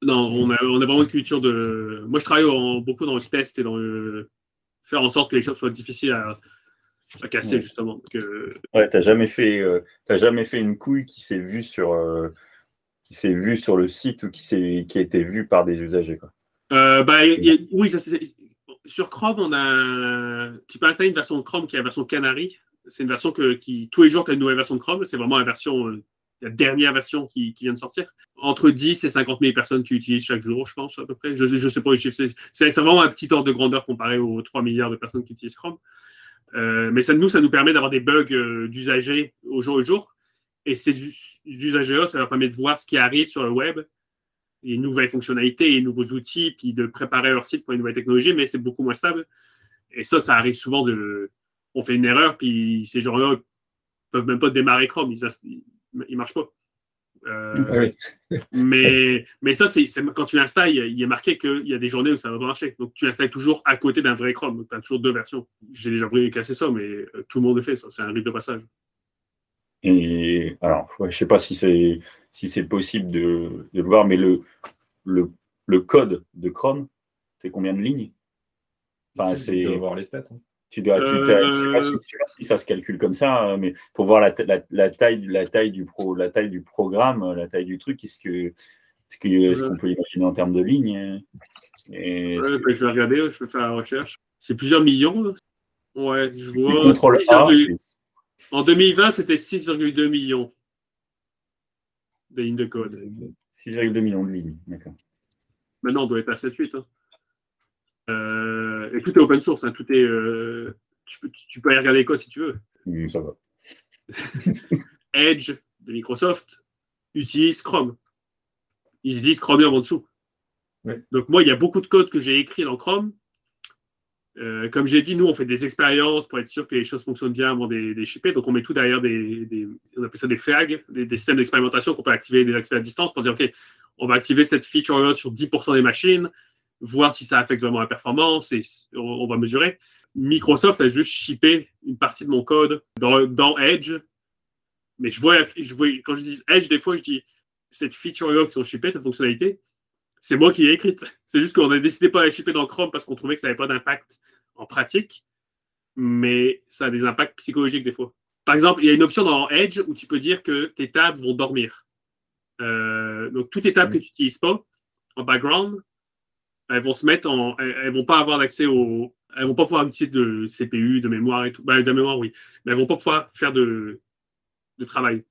non, on a, on a vraiment une culture de. Moi, je travaille en- beaucoup dans le test et dans le. faire en sorte que les choses soient difficiles à, à casser,
Ouais.
justement. Donc,
Ouais, t'as jamais fait, t'as jamais fait une couille qui s'est vue sur, qui s'est vue sur le site ou qui qui a été vue par des usagers. Quoi.
Euh, bah, oui, ça, sur Chrome, on a. Tu peux installer une version de Chrome qui est la version Canary. C'est une version que, qui, tous les jours, tu as une nouvelle version de Chrome. C'est vraiment la version, euh, la dernière version qui, qui vient de sortir. Entre 10 et 50 000 personnes qui l'utilisent chaque jour, je pense, à peu près. Je ne sais pas les chiffres. C'est vraiment un petit ordre de grandeur comparé aux 3 milliards de personnes qui utilisent Chrome. Euh, mais ça, nous, ça nous permet d'avoir des bugs d'usagers au jour le jour. Et ces us- usagers-là, ça leur permet de voir ce qui arrive sur le web, les nouvelles fonctionnalités, les nouveaux outils, puis de préparer leur site pour les nouvelles technologies, mais c'est beaucoup moins stable. Et ça, ça arrive souvent de. On fait une erreur, puis ces gens-là peuvent même pas démarrer Chrome, ils ne marchent pas. Euh,
Ah oui.
mais, mais ça, c'est quand tu l'installes, il, est marqué qu'il y a des journées où ça va pas marcher. Donc, tu l'installes toujours à côté d'un vrai Chrome. Donc, tu as toujours deux versions. J'ai déjà pris cassé ça, mais euh, tout le monde le fait. ça. C'est un rite de passage.
Et alors, je sais pas si c'est si c'est possible de, de le voir, mais le, le, le code de Chrome, c'est combien de lignes? Enfin, c'est
voir les stats. hein.
tu dois, tu t'as- je sais pas si,
Euh.
sais pas si ça se calcule comme ça, euh, mais pour voir la, ta- la, la taille la taille du pro la taille du programme, euh, la taille du truc, est-ce que est-ce que est-ce qu'on peut imaginer en termes de lignes? Hein Et est-ce
Ouais,
que-
je vais regarder, je vais faire la recherche. C'est plusieurs millions. Ouais, je vois.
contrôle A,
6,2 En 2020, c'était 6,2 millions de lignes de code.
6,2 millions de lignes, d'accord.
Maintenant, on doit être à 7-8. hein. Euh, et tout est open source. hein, Tout est, euh, tu, peux, tu peux aller regarder les codes si tu veux.
Hum, ça va.
Edge de Microsoft utilise Chrome. Ils disent Chromium en dessous.
Ouais.
Donc moi, il y a beaucoup de code que j'ai écrit dans Chrome. Euh, comme j'ai dit, nous, on fait des expériences pour être sûr que les choses fonctionnent bien avant de les les shipper. Donc on met tout derrière des, des- on appelle ça des flags, des, des systèmes d'expérimentation qu'on peut activer et désactiver à distance pour dire, OK, on va activer cette feature-là sur 10% des machines, voir si ça affecte vraiment la performance et on, va mesurer. Microsoft a juste shippé une partie de mon code dans, Edge mais je vois, quand je dis Edge, des fois, je dis cette feature-là qui sont shippées, cette fonctionnalité, c'est moi qui l'ai écrite. C'est juste qu'on a décidé pas la shipper dans Chrome parce qu'on trouvait que ça n'avait pas d'impact en pratique, mais ça a des impacts psychologiques des fois. Par exemple, il y a une option dans Edge où tu peux dire que tes tables vont dormir. Euh, donc, toutes tes tables que tu n'utilises pas en background, elles vont se mettre en. Elles, elles vont pas avoir d'accès au. Elles vont pas pouvoir utiliser de CPU, de mémoire et tout. Ben, de mémoire, oui. Mais elles vont pas pouvoir faire de, de travail.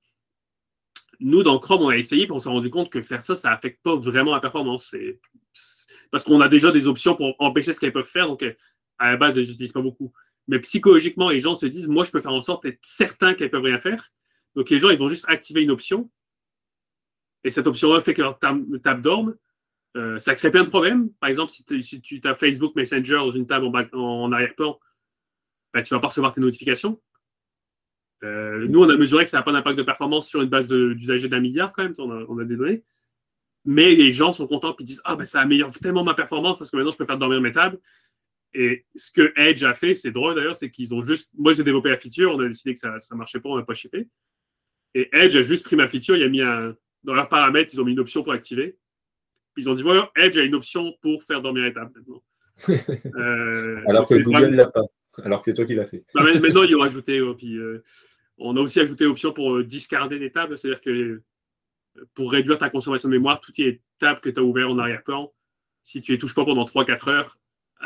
Nous, dans Chrome, on a essayé, puis on s'est rendu compte que faire ça, ça n'affecte pas vraiment la performance. Parce qu'on a déjà des options pour empêcher ce qu'elles peuvent faire, donc à la base, elles n'utilisent pas beaucoup. Mais psychologiquement, les gens se disent, moi, je peux faire en sorte d'être certain qu'elles peuvent rien faire. Donc les gens, ils vont juste activer une option. Et cette option-là fait que leur table, dorme. Euh, ça crée plein de problèmes. Par exemple, si, tu- as Facebook Messenger dans une table en, arrière-plan, ben, tu ne vas pas recevoir tes notifications. Euh, nous, on a mesuré que ça n'a pas d'impact de performance sur une base d'usagers d'un milliard quand même, on a, on a des données. Mais les gens sont contents et disent Ah, ben ça améliore tellement ma performance parce que maintenant je peux faire dormir mes tables. Et ce que Edge a fait, c'est drôle d'ailleurs, c'est qu'ils ont juste. Moi, j'ai développé la feature, on a décidé que ça ne marchait pas, on n'a pas shippé. Et Edge a juste pris ma feature, il a mis un. Dans leurs paramètres, ils ont mis une option pour activer. Puis ils ont dit Voilà, Edge a une option pour faire dormir les tables maintenant. Euh,
Alors que Google
vraiment-
l'a pas. Alors que c'est toi qui l'as fait.
bah, maintenant, ils ont ajouté. euh, puis, euh, on a aussi ajouté l'option pour euh, discarder des tables, c'est-à-dire que euh, pour réduire ta consommation de mémoire, toutes les tables que tu as ouvertes en arrière-plan, si tu les touches pas pendant 3-4 heures,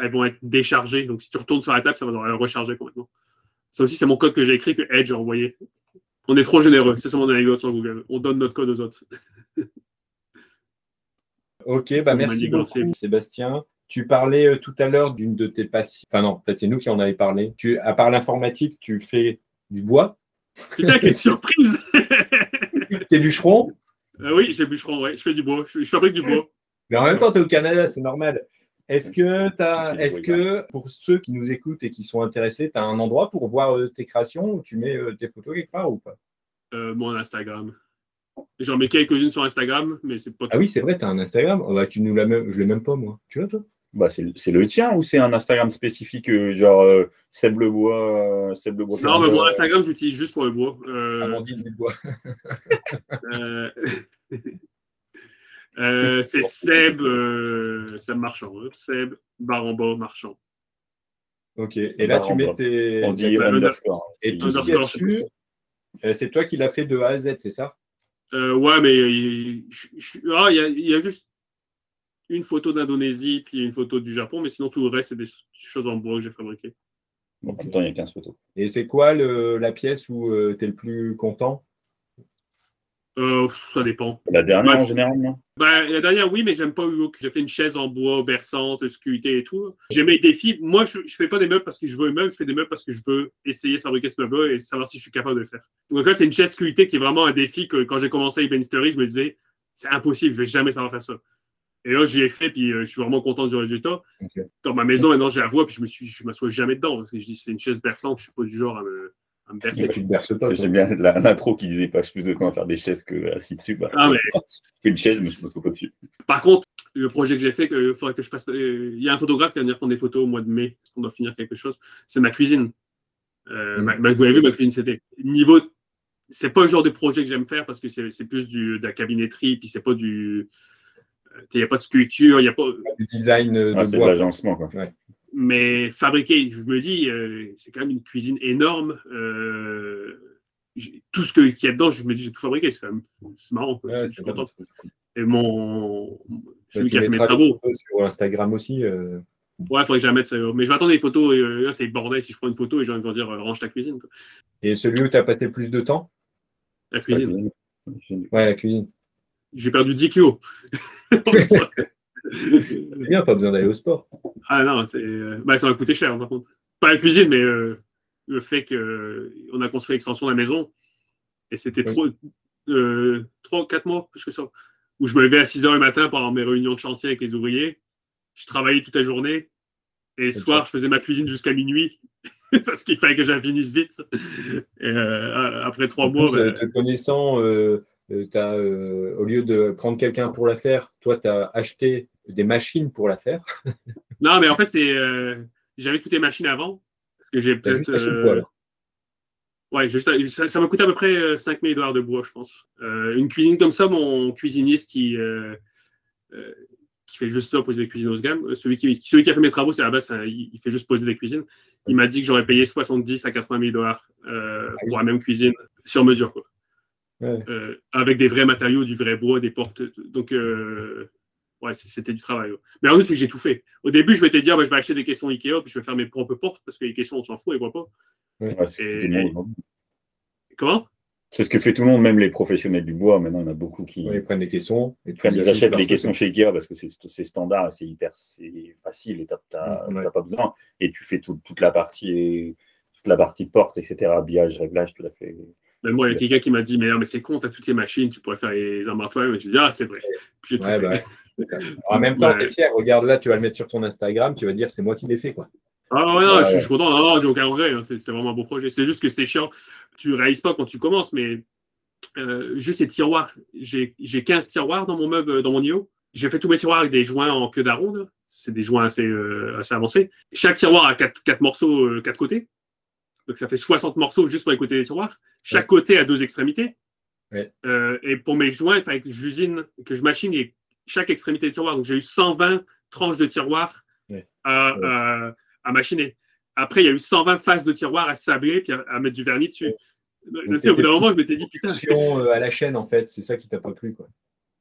elles vont être déchargées. Donc, si tu retournes sur la table, ça va devoir recharger complètement. Ça aussi, c'est mon code que j'ai écrit que Edge a envoyé. On est trop généreux. C'est ça mon anecdote sur Google. On donne notre code aux autres.
Ok, bah merci beaucoup, Sébastien. Tu parlais euh, tout à l'heure d'une de tes passions. Enfin non, peut-être c'est nous qui en avait parlé. Tu, à part l'informatique, tu fais du bois?
Putain, quelle surprise
T'es bûcheron,
Euh, Oui, j'ai bûcheron, ouais. Je fais du bois. Je, je fabrique du bois.
mais en même temps, tu es au Canada, c'est normal. Est-ce que, est-ce
du
que pour ceux qui nous écoutent et qui sont intéressés, tu as un endroit pour voir euh, tes créations où tu mets euh, tes photos quelque part ou pas?
Euh, mon Instagram. J'en mets quelques-unes sur Instagram, mais c'est pas
Ah oui, c'est vrai, tu as un Instagram. Oh, bah, tu nous même... Je l'ai même pas, moi. Tu l'as, toi?
Bah, c'est le- c'est le tien ou c'est un Instagram spécifique, euh, genre euh, Seb le Bois, euh, Seb le Bois
Non, mais mon Instagram, j'utilise juste pour le bois.
Amandine Dubois.
euh, euh, c'est Seb, euh, Seb Marchand. hein. Seb Baramba Marchand.
Ok. Et là, tu mets tes.
On dit underscore.
Et
c'est-
tout ce y dessus, c'est toi qui l'as fait de A à Z, c'est ça?
Euh, ouais, mais il ah, il y, a, il y a juste une photo d'Indonésie puis une photo du Japon, mais sinon tout le reste, c'est des choses en bois que j'ai fabriquées.
Bon, en même temps, il y a 15 photos.
Et c'est quoi le, la pièce où tu es le plus content?
Euh, ça dépend.
La dernière en général, non?
Ben, la dernière, oui, mais j'aime pas Hugo. J'ai fait une chaise en bois berçante, sculptée et tout. J'aime les défis. Moi, je, je fais pas des meubles parce que je veux un meuble, je fais des meubles parce que je veux essayer de fabriquer ce meuble-là et savoir si je suis capable de le faire. Donc là, c'est une chaise sculptée qui est vraiment un défi que quand j'ai commencé à Ebenisterie, je me disais, c'est impossible, je vais jamais savoir faire ça. Et là, j'y ai fait, puis euh, je suis vraiment content du résultat. Dans ma maison, maintenant, je la vois, puis je me suis, je m'assois jamais dedans parce que je dis, c'est une chaise berçante, je suis pas du genre à me, à me bercer.
Tu te berces pas.
J'aime bien l'intro qui disait passe plus de temps à faire des chaises que assis dessus. Bah,
Ah, mais-
fais une chaise, mais je me souviens pas dessus.
Par contre, le projet que j'ai fait, il faudrait que je passe. euh, Il y a un photographe qui va venir prendre des photos au mois de mai, parce qu'on doit finir quelque chose. C'est ma cuisine. Euh,
Mm.
ma- ma- vous avez vu, ma cuisine, c'était. Niveau. C'est pas le genre de projet que j'aime faire parce que c'est c'est plus du, de la cabinetterie, puis c'est pas du. Euh, Il n'y a pas de sculpture, il n'y a pas.
Du design euh,
Ah,
de
c'est de
bois.
l'agencement. quoi.
Mais fabriquer, je me dis, euh, c'est quand même une cuisine énorme. euh, tout ce que- qu'il y a dedans, je me dis, j'ai tout fabriqué. C'est quand même c'est marrant. quoi.
Ouais,
je suis content. Et mon. Celui qui a fait mes travaux.
sur Instagram aussi. euh,
Ouais, il faudrait que je la mette. ça. Mais je vais attendre des photos. Et, euh, là, c'est le bordel si je prends une photo et les gens vont dire euh, range ta cuisine. quoi.
Et celui où tu as passé le plus de temps?
La cuisine.
Ouais, la cuisine.
J'ai perdu 10 kilos.
Bien, pas besoin d'aller au sport.
ah non, c'est, euh, bah, ça m'a coûté cher par contre. Pas la cuisine, mais euh, le fait qu'on a construit l'extension de la maison. Et c'était
Oui.
trop. Euh, 3 4 mois, plus que ça. Où je me levais à 6 h le matin pendant mes réunions de chantier avec les ouvriers. Je travaillais toute la journée. Et le soir, je faisais ma cuisine jusqu'à minuit. parce qu'il fallait que j'en finisse vite. Et euh, après 3
En
mois.
plus,
bah,
euh, te connaissant, euh, euh, t'as, euh, au lieu de prendre quelqu'un pour la faire, toi, tu as acheté des machines pour la faire.
Non, mais en fait, c'est. euh, J'avais toutes les machines avant. Parce que j'ai peut-être. Ouais, juste, ça, m'a coûté à peu près euh, 5000 dollars de bois, je pense. Euh, une cuisine comme ça, mon cuisiniste qui, euh, euh, qui fait juste ça, poser des cuisines haut de gamme, celui qui, celui qui a fait mes travaux, c'est à la base, il, fait juste poser des cuisines. Il m'a dit que j'aurais payé 70 à 80 000 dollars
Ah
pour la même cuisine sur mesure, quoi.
Ouais.
Euh, avec des vrais matériaux, du vrai bois, des portes. Donc, euh, ouais, c'était du travail. ouais. Mais en fait, c'est que j'ai tout fait. Au début, je m'étais dit, ah, ben, je vais acheter des caissons Ikea, puis je vais faire mes propres portes, parce que les caissons, on s'en fout, ils voient pas.
Ouais, c'est ce que
Et-
fait tout le monde aujourd'hui.
Comment?
C'est ce que fait tout le monde, même les professionnels du bois. Maintenant, il y en a beaucoup qui,
Ouais, ils prennent des caissons. Et tu
ils
les
achètent les caissons chez Ikea parce que c'est standard, c'est hyper c'est facile et t'as t'as-
Ouais.
t'as pas besoin. Et tu fais tout- toute la partie toute la partie porte, etc. Habillage, réglage, tout à fait.
Même moi, il y a quelqu'un qui m'a dit, mais non, mais c'est con, t'as toutes les machines, tu pourrais faire les armoires toi-même. Et je dis, ah, c'est vrai. Puis j'ai tout
Ouais,
fait.
bah. En même temps,
Ouais.
t'es fier. Regarde là, tu vas le mettre sur ton Instagram, tu vas dire c'est moi qui l'ai fait. quoi.
Ah ouais, non,
Ouais,
je, suis-
ouais.
je suis content. Non, non, j'ai aucun regret. hein. C'est- C'était vraiment un beau projet. C'est juste que c'était chiant. Tu réalises pas quand tu commences, mais euh, juste ces tiroirs. J'ai j'ai 15 tiroirs dans mon meuble, dans mon IO. J'ai fait tous mes tiroirs avec des joints en queue d'aronde. C'est des joints assez, euh, assez avancés. Chaque tiroir a 4, quatre morceaux, euh, quatre côtés. Donc ça fait 60 morceaux juste pour les côtés des tiroirs. Chaque côté a deux extrémités.
Ouais.
Euh, et pour mes joints, il fallait que j'usine, que je machine les- chaque extrémité de tiroir. Donc j'ai eu 120 tranches de tiroirs
Ouais.
à,
Ouais.
à- à machiner. Après, il y a eu 120 faces de tiroirs à sabler puis à, à mettre du vernis dessus. Au bout d'un moment, je m'étais dit, putain,
euh, à la chaîne, en fait, c'est ça qui t'a pas plu. Quoi.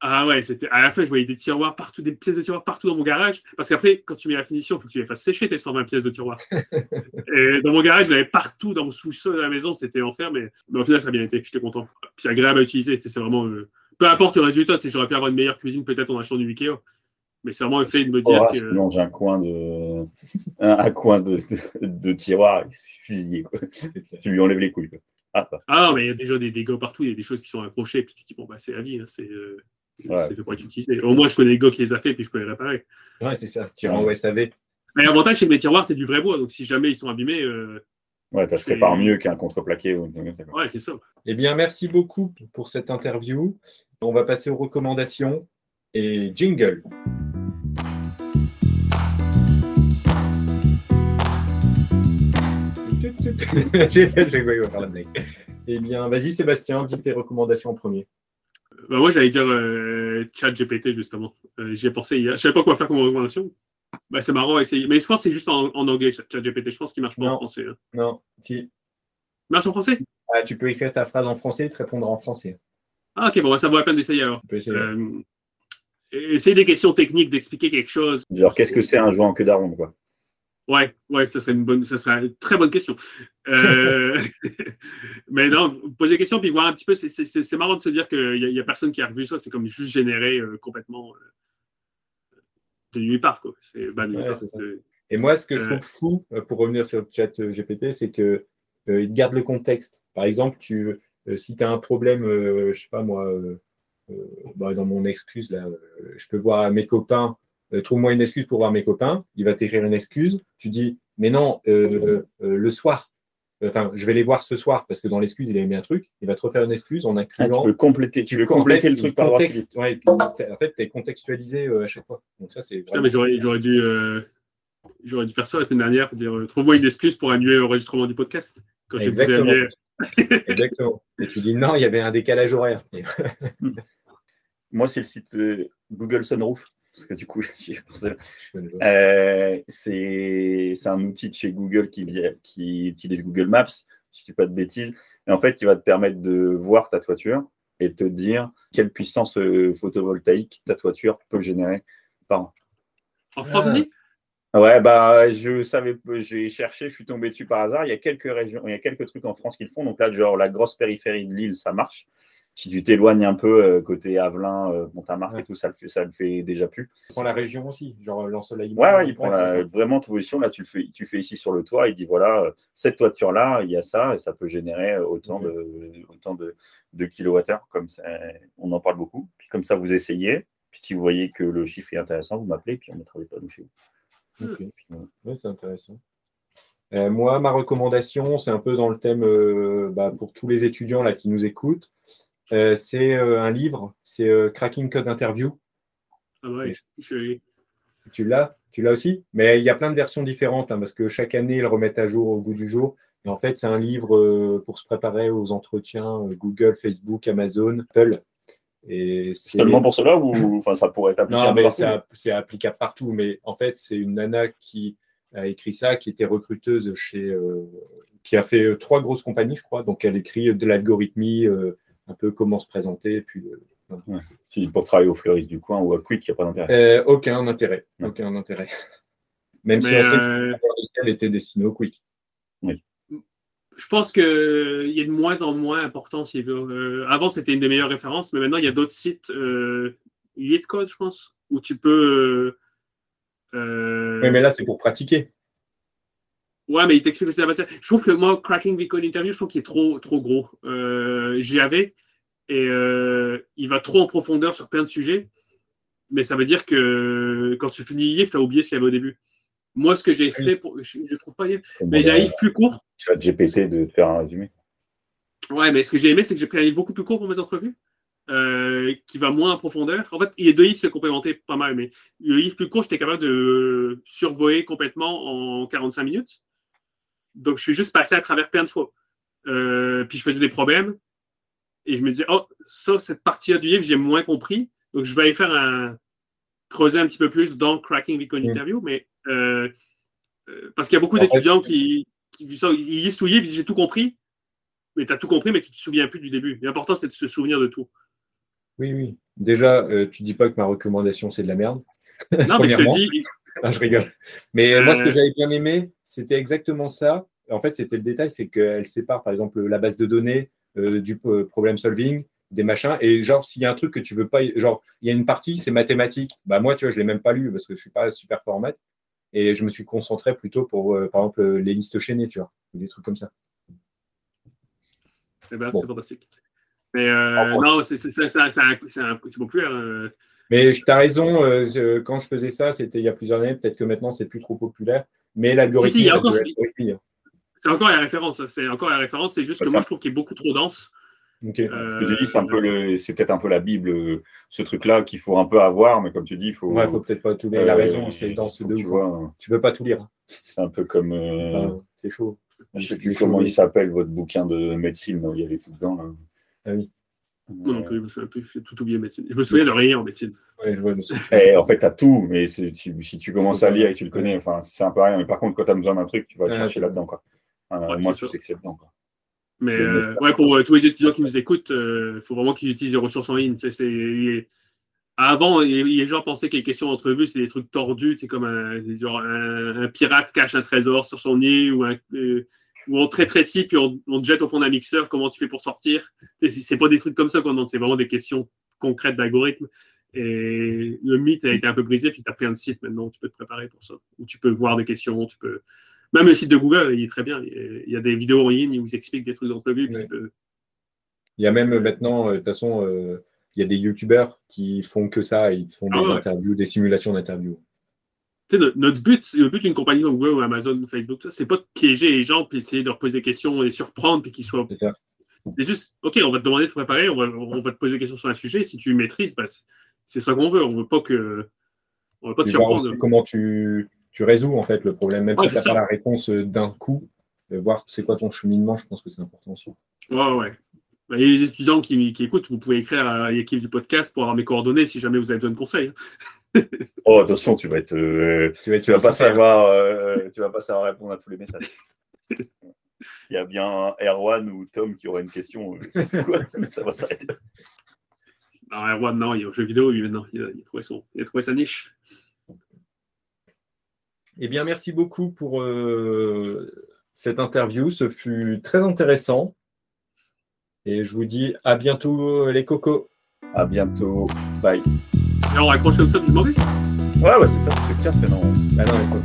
Ah ouais, c'était à la fin, je voyais des tiroirs partout, des pièces de tiroirs partout dans mon garage. Parce qu'après, quand tu mets la finition, il faut que tu les fasses sécher tes 120 pièces de tiroirs. et dans mon garage, je l'avais partout dans mon sous-sol de la maison, c'était enfer, mais, mais au final, ça a bien été. J'étais content. Puis c'est agréable à utiliser. C'est vraiment. euh, Peu importe le résultat, tu sais, j'aurais pu avoir une meilleure cuisine peut-être en achetant du Ikea. Mais c'est vraiment le fait de me dire
Oh,
que.
Sinon, j'ai un coin de un, un coin de, de, de tiroir, il se. Quoi. Tu lui enlèves les couilles. Quoi. Ah.
Ah non, mais il y a déjà des dégâts partout, il y a des choses qui sont accrochées, puis tu te dis, bon, bah, c'est la vie, hein, c'est. euh,
Ouais.
C'est fait pour être utilisé. Au moins, je connais les gars qui les a fait, puis je peux les réparer.
Ouais, c'est ça. Tu au SAV.
Mais l'avantage, c'est que mes tiroirs, c'est du vrai bois. Donc, si jamais ils sont abîmés, euh,
Ouais, ça se répare mieux qu'un contreplaqué. ou
ouais, c'est ça.
Eh bien, merci beaucoup pour cette interview. On va passer aux recommandations et jingle. Eh bien, vas-y Sébastien, dis tes recommandations en premier.
Bah, moi, j'allais dire euh, chat GPT, justement. Euh, J'y ai pensé hier. Je savais pas quoi faire comme recommandation. Bah, c'est marrant à essayer. Mais je pense que c'est juste en, en anglais, chat GPT. Je pense qu'il marche pas
Non.
en français. hein.
Non, si.
Il marche en français?
Ah, tu peux écrire ta phrase en français et te répondre en français.
Ah, ok, bon, bah, ça vaut la peine d'essayer alors.
Tu essayer.
Euh, essayer des questions techniques, d'expliquer quelque chose.
Genre, qu'est-ce que c'est un joueur en queue d'aronde quoi?
Ouais, ouais, ça serait une bonne, ça serait une très bonne question. Euh, mais non, poser des questions puis voir un petit peu, c'est marrant de se dire qu'il n'y a, a, personne qui a revu ça, c'est comme juste généré euh, complètement euh, de nuit part. Quoi. Bah,
Et moi, ce que je trouve fou, pour revenir sur le chat GPT, c'est qu'il il garde le contexte. Par exemple, tu, si tu as un problème, je sais pas moi, bah, dans mon excuse, là, je peux voir mes copains euh, trouve-moi une excuse pour voir mes copains. Il va t'écrire une excuse. Tu dis, mais non, euh, euh, le soir. Enfin, je vais les voir ce soir parce que dans l'excuse, il a mis un truc. Il va te refaire une excuse en incluant.
Ah, tu peux compléter, tu veux compléter le truc par
contexte, ouais, En fait, tu es contextualisé à chaque fois. Donc, ça, c'est.
mais j'aurais, dû. J'aurais dû faire ça la semaine dernière, dire trouve-moi une excuse pour annuler l'enregistrement du podcast.
Quand Exactement. Exactement. Et tu dis non, il y avait un décalage horaire.
Moi, c'est le site Google Sunroof parce que du coup, euh, c'est un outil de chez Google qui, qui utilise Google Maps, si tu dis pas de bêtises. Et en fait, qui va te permettre de voir ta toiture et te dire quelle puissance euh, photovoltaïque ta toiture peut générer par an.
En France aussi?
Ouais, bah, je savais, j'ai cherché, je suis tombé dessus par hasard. Il y a quelques régions, il y a quelques trucs en France qui le font. Donc là, genre la grosse périphérie de l'île, ça marche si tu t'éloignes un peu euh, côté Avelin, euh, Montamarque et tout, ça le fait, ça le fait déjà plus.
Il prend la région aussi, genre l'ensoleillement.
Ouais, ouais, il prend vraiment ta position. Là, tu le fais, tu fais ici sur le toit. Il dit voilà, euh, cette toiture-là, il y a ça, et ça peut générer autant de, autant de, de kilowattheures. Comme ça, on en parle beaucoup. Puis comme ça, vous essayez. Puis si vous voyez que le chiffre est intéressant, vous m'appelez, puis on mettra des panneaux chez
vous. Ok, ouais, c'est intéressant. moi, ma recommandation, c'est un peu dans le thème bah, pour tous les étudiants là, qui nous écoutent. Euh, c'est euh, un livre, c'est euh, Cracking Code Interview.
Ah ouais,
Tu l'as Tu l'as aussi? Mais il y a plein de versions différentes hein, parce que chaque année, ils remettent à jour au goût du jour. Et en fait, c'est un livre pour se préparer aux entretiens Google, Facebook, Amazon, Apple.
Et Seulement pour cela ou enfin, ça pourrait être applicable
Non, c'est applicable partout. Mais en fait, c'est une nana qui a écrit ça, qui était recruteuse chez. qui a fait trois grosses compagnies, je crois. Donc, elle écrit de l'algorithmie, un peu comment se présenter. puis,
euh, Si pour travailler au fleuriste du coin ou à Quick, il n'y a pas d'intérêt.
Euh, aucun intérêt. Aucun intérêt. Même si on sait que euh, était destiné au Quick.
Oui. Je pense qu'il y a de moins en moins d'importance. avant, c'était une des meilleures références, mais maintenant, il y a d'autres sites, euh, Code, je pense, où tu peux.
oui, mais là, c'est pour pratiquer.
Ouais, mais il t'explique aussi la matière. Je trouve que moi, Cracking Bitcoin Interview, je trouve qu'il est trop, trop gros. Euh, J'y avais et euh, il va trop en profondeur sur plein de sujets. Mais ça veut dire que quand tu finis Yves, tu as oublié ce qu'il y avait au début. Moi, ce que j'ai fait, pour, je ne trouve pas Yves, mais j'ai un livre plus court.
Tu vas GPT de faire un résumé.
Ouais, mais ce que j'ai aimé, c'est que j'ai pris un livre beaucoup plus court pour mes entrevues. Euh, qui va moins en profondeur. En fait, il y a deux livres se complémentaient pas mal, mais le livre plus court, j'étais capable de survoler complètement en 45 minutes. Donc, je suis juste passé à travers plein de fois. Euh, puis, je faisais des problèmes. Et je me disais, oh, ça, cette partie-là du livre, j'ai moins compris. Donc, je vais aller faire un. creuser un petit peu plus dans Cracking Bitcoin mm. Interview. Mais. Euh, euh, parce qu'il y a beaucoup d'étudiants qui, qui, ils lisent tout le livre, j'ai tout compris. Mais tu as tout compris, mais tu ne te souviens plus du début. L'important, c'est de se souvenir de tout.
Oui, oui. Déjà, tu dis pas que ma recommandation, c'est de la merde.
Non, mais je te dis,
je rigole. Mais moi, ce que j'avais bien aimé, c'était exactement ça. En fait, c'était le détail, c'est qu'elle sépare, par exemple, la base de données euh, du problem solving, des machins. Et genre, s'il y a un truc que tu veux pas, genre, il y a une partie, c'est mathématiques. Bah, moi, tu vois, je l'ai même pas lu parce que je suis pas super format. Et je me suis concentré plutôt pour, euh, par exemple, les listes chaînées, tu vois, des trucs comme ça.
Eh ben, c'est fantastique. Mais euh, non, c'est un, peu populaire.
Mais tu as raison, euh, quand je faisais ça, c'était il y a plusieurs années, peut-être que maintenant c'est plus trop populaire. Mais l'algorithme. Si,
hein. c'est encore la référence. C'est encore la référence. C'est juste que moi je trouve qu'il est beaucoup trop dense.
Euh, c'est un peu c'est peut-être un peu la Bible, ce truc-là qu'il faut un peu avoir, mais comme tu dis, il faut.
Ouais, faut peut-être pas tout lire. la raison, c'est dans ce deux. Tu vois, tu veux pas tout lire.
C'est un peu comme. Euh,
c'est chaud.
Je sais plus comment il s'appelle votre bouquin de médecine. Il y avait tout dedans. Là.
Ah oui.
Non, non plus, je me souviens j'ai tout oublié médecine. Je me souviens de rien en médecine.
Ouais, je eh, en fait, tu as tout, mais si tu commences à lire et que tu le connais, enfin, c'est un peu rien. Mais par contre, quand tu as besoin d'un truc, tu vas te chercher là-dedans. Quoi. moi, je sais que c'est dedans. Quoi.
Mais euh, ouais, pour euh, tous les étudiants qui nous écoutent, il euh, faut vraiment qu'ils utilisent les ressources en ligne. C'est Avant, les gens pensaient que les questions d'entrevue, c'est des trucs tordus, c'est comme un, genre un, pirate cache un trésor sur son nez ou, un, euh, ou on très précis, puis on, te jette au fond d'un mixeur, comment tu fais pour sortir. C'est pas des trucs comme ça qu'on demande, c'est vraiment des questions concrètes d'algorithme. Et le mythe a été un peu brisé, puis tu as plein de sites maintenant où tu peux te préparer pour ça. Où tu peux voir des questions, tu peux. Même le site de Google, il est très bien. Il y a des vidéos en ligne où ils expliquent des trucs d'entrevue.
Il y a même maintenant, euh, de toute façon, euh, il y a des youtubeurs qui font que ça, ils font ah des interviews, des simulations d'interviews.
Notre but, le but d'une compagnie comme Google ou Amazon ou Facebook, c'est pas de piéger les gens puis essayer de leur poser des questions et les surprendre puis qu'ils soient. C'est juste, OK, on va te demander de te préparer, on va, te poser des questions sur un sujet. Si tu maîtrises, bah, c'est ça qu'on veut. On veut pas que.
On veut pas te surprendre. Comment tu, tu, résous en fait le problème, même si tu n'as pas la réponse euh, d'un coup, voir c'est quoi ton cheminement, je pense que c'est important aussi.
Ouais, ouais. Bah, les étudiants qui, écoutent, vous pouvez écrire à l'équipe du podcast pour avoir mes coordonnées si jamais vous avez besoin de conseils.
Hein. oh, attention, tu vas être, euh, tu, vas, vas pas savoir, euh, tu vas pas savoir répondre à tous les messages. Il y a bien Erwan ou Tom qui aura une question, mais ça va s'arrêter.
Non, Erwan, non, il est au jeu vidéo, lui, maintenant. Il a, trouvé, son, il a trouvé sa niche.
Eh bien, merci beaucoup pour euh, cette interview. Ce fut très intéressant. Et je vous dis à bientôt, les cocos.
À bientôt. Bye.
Et on raccroche comme ça du mauvais
Ouais, ouais, c'est ça. C'est 15 maintenant. Ah non,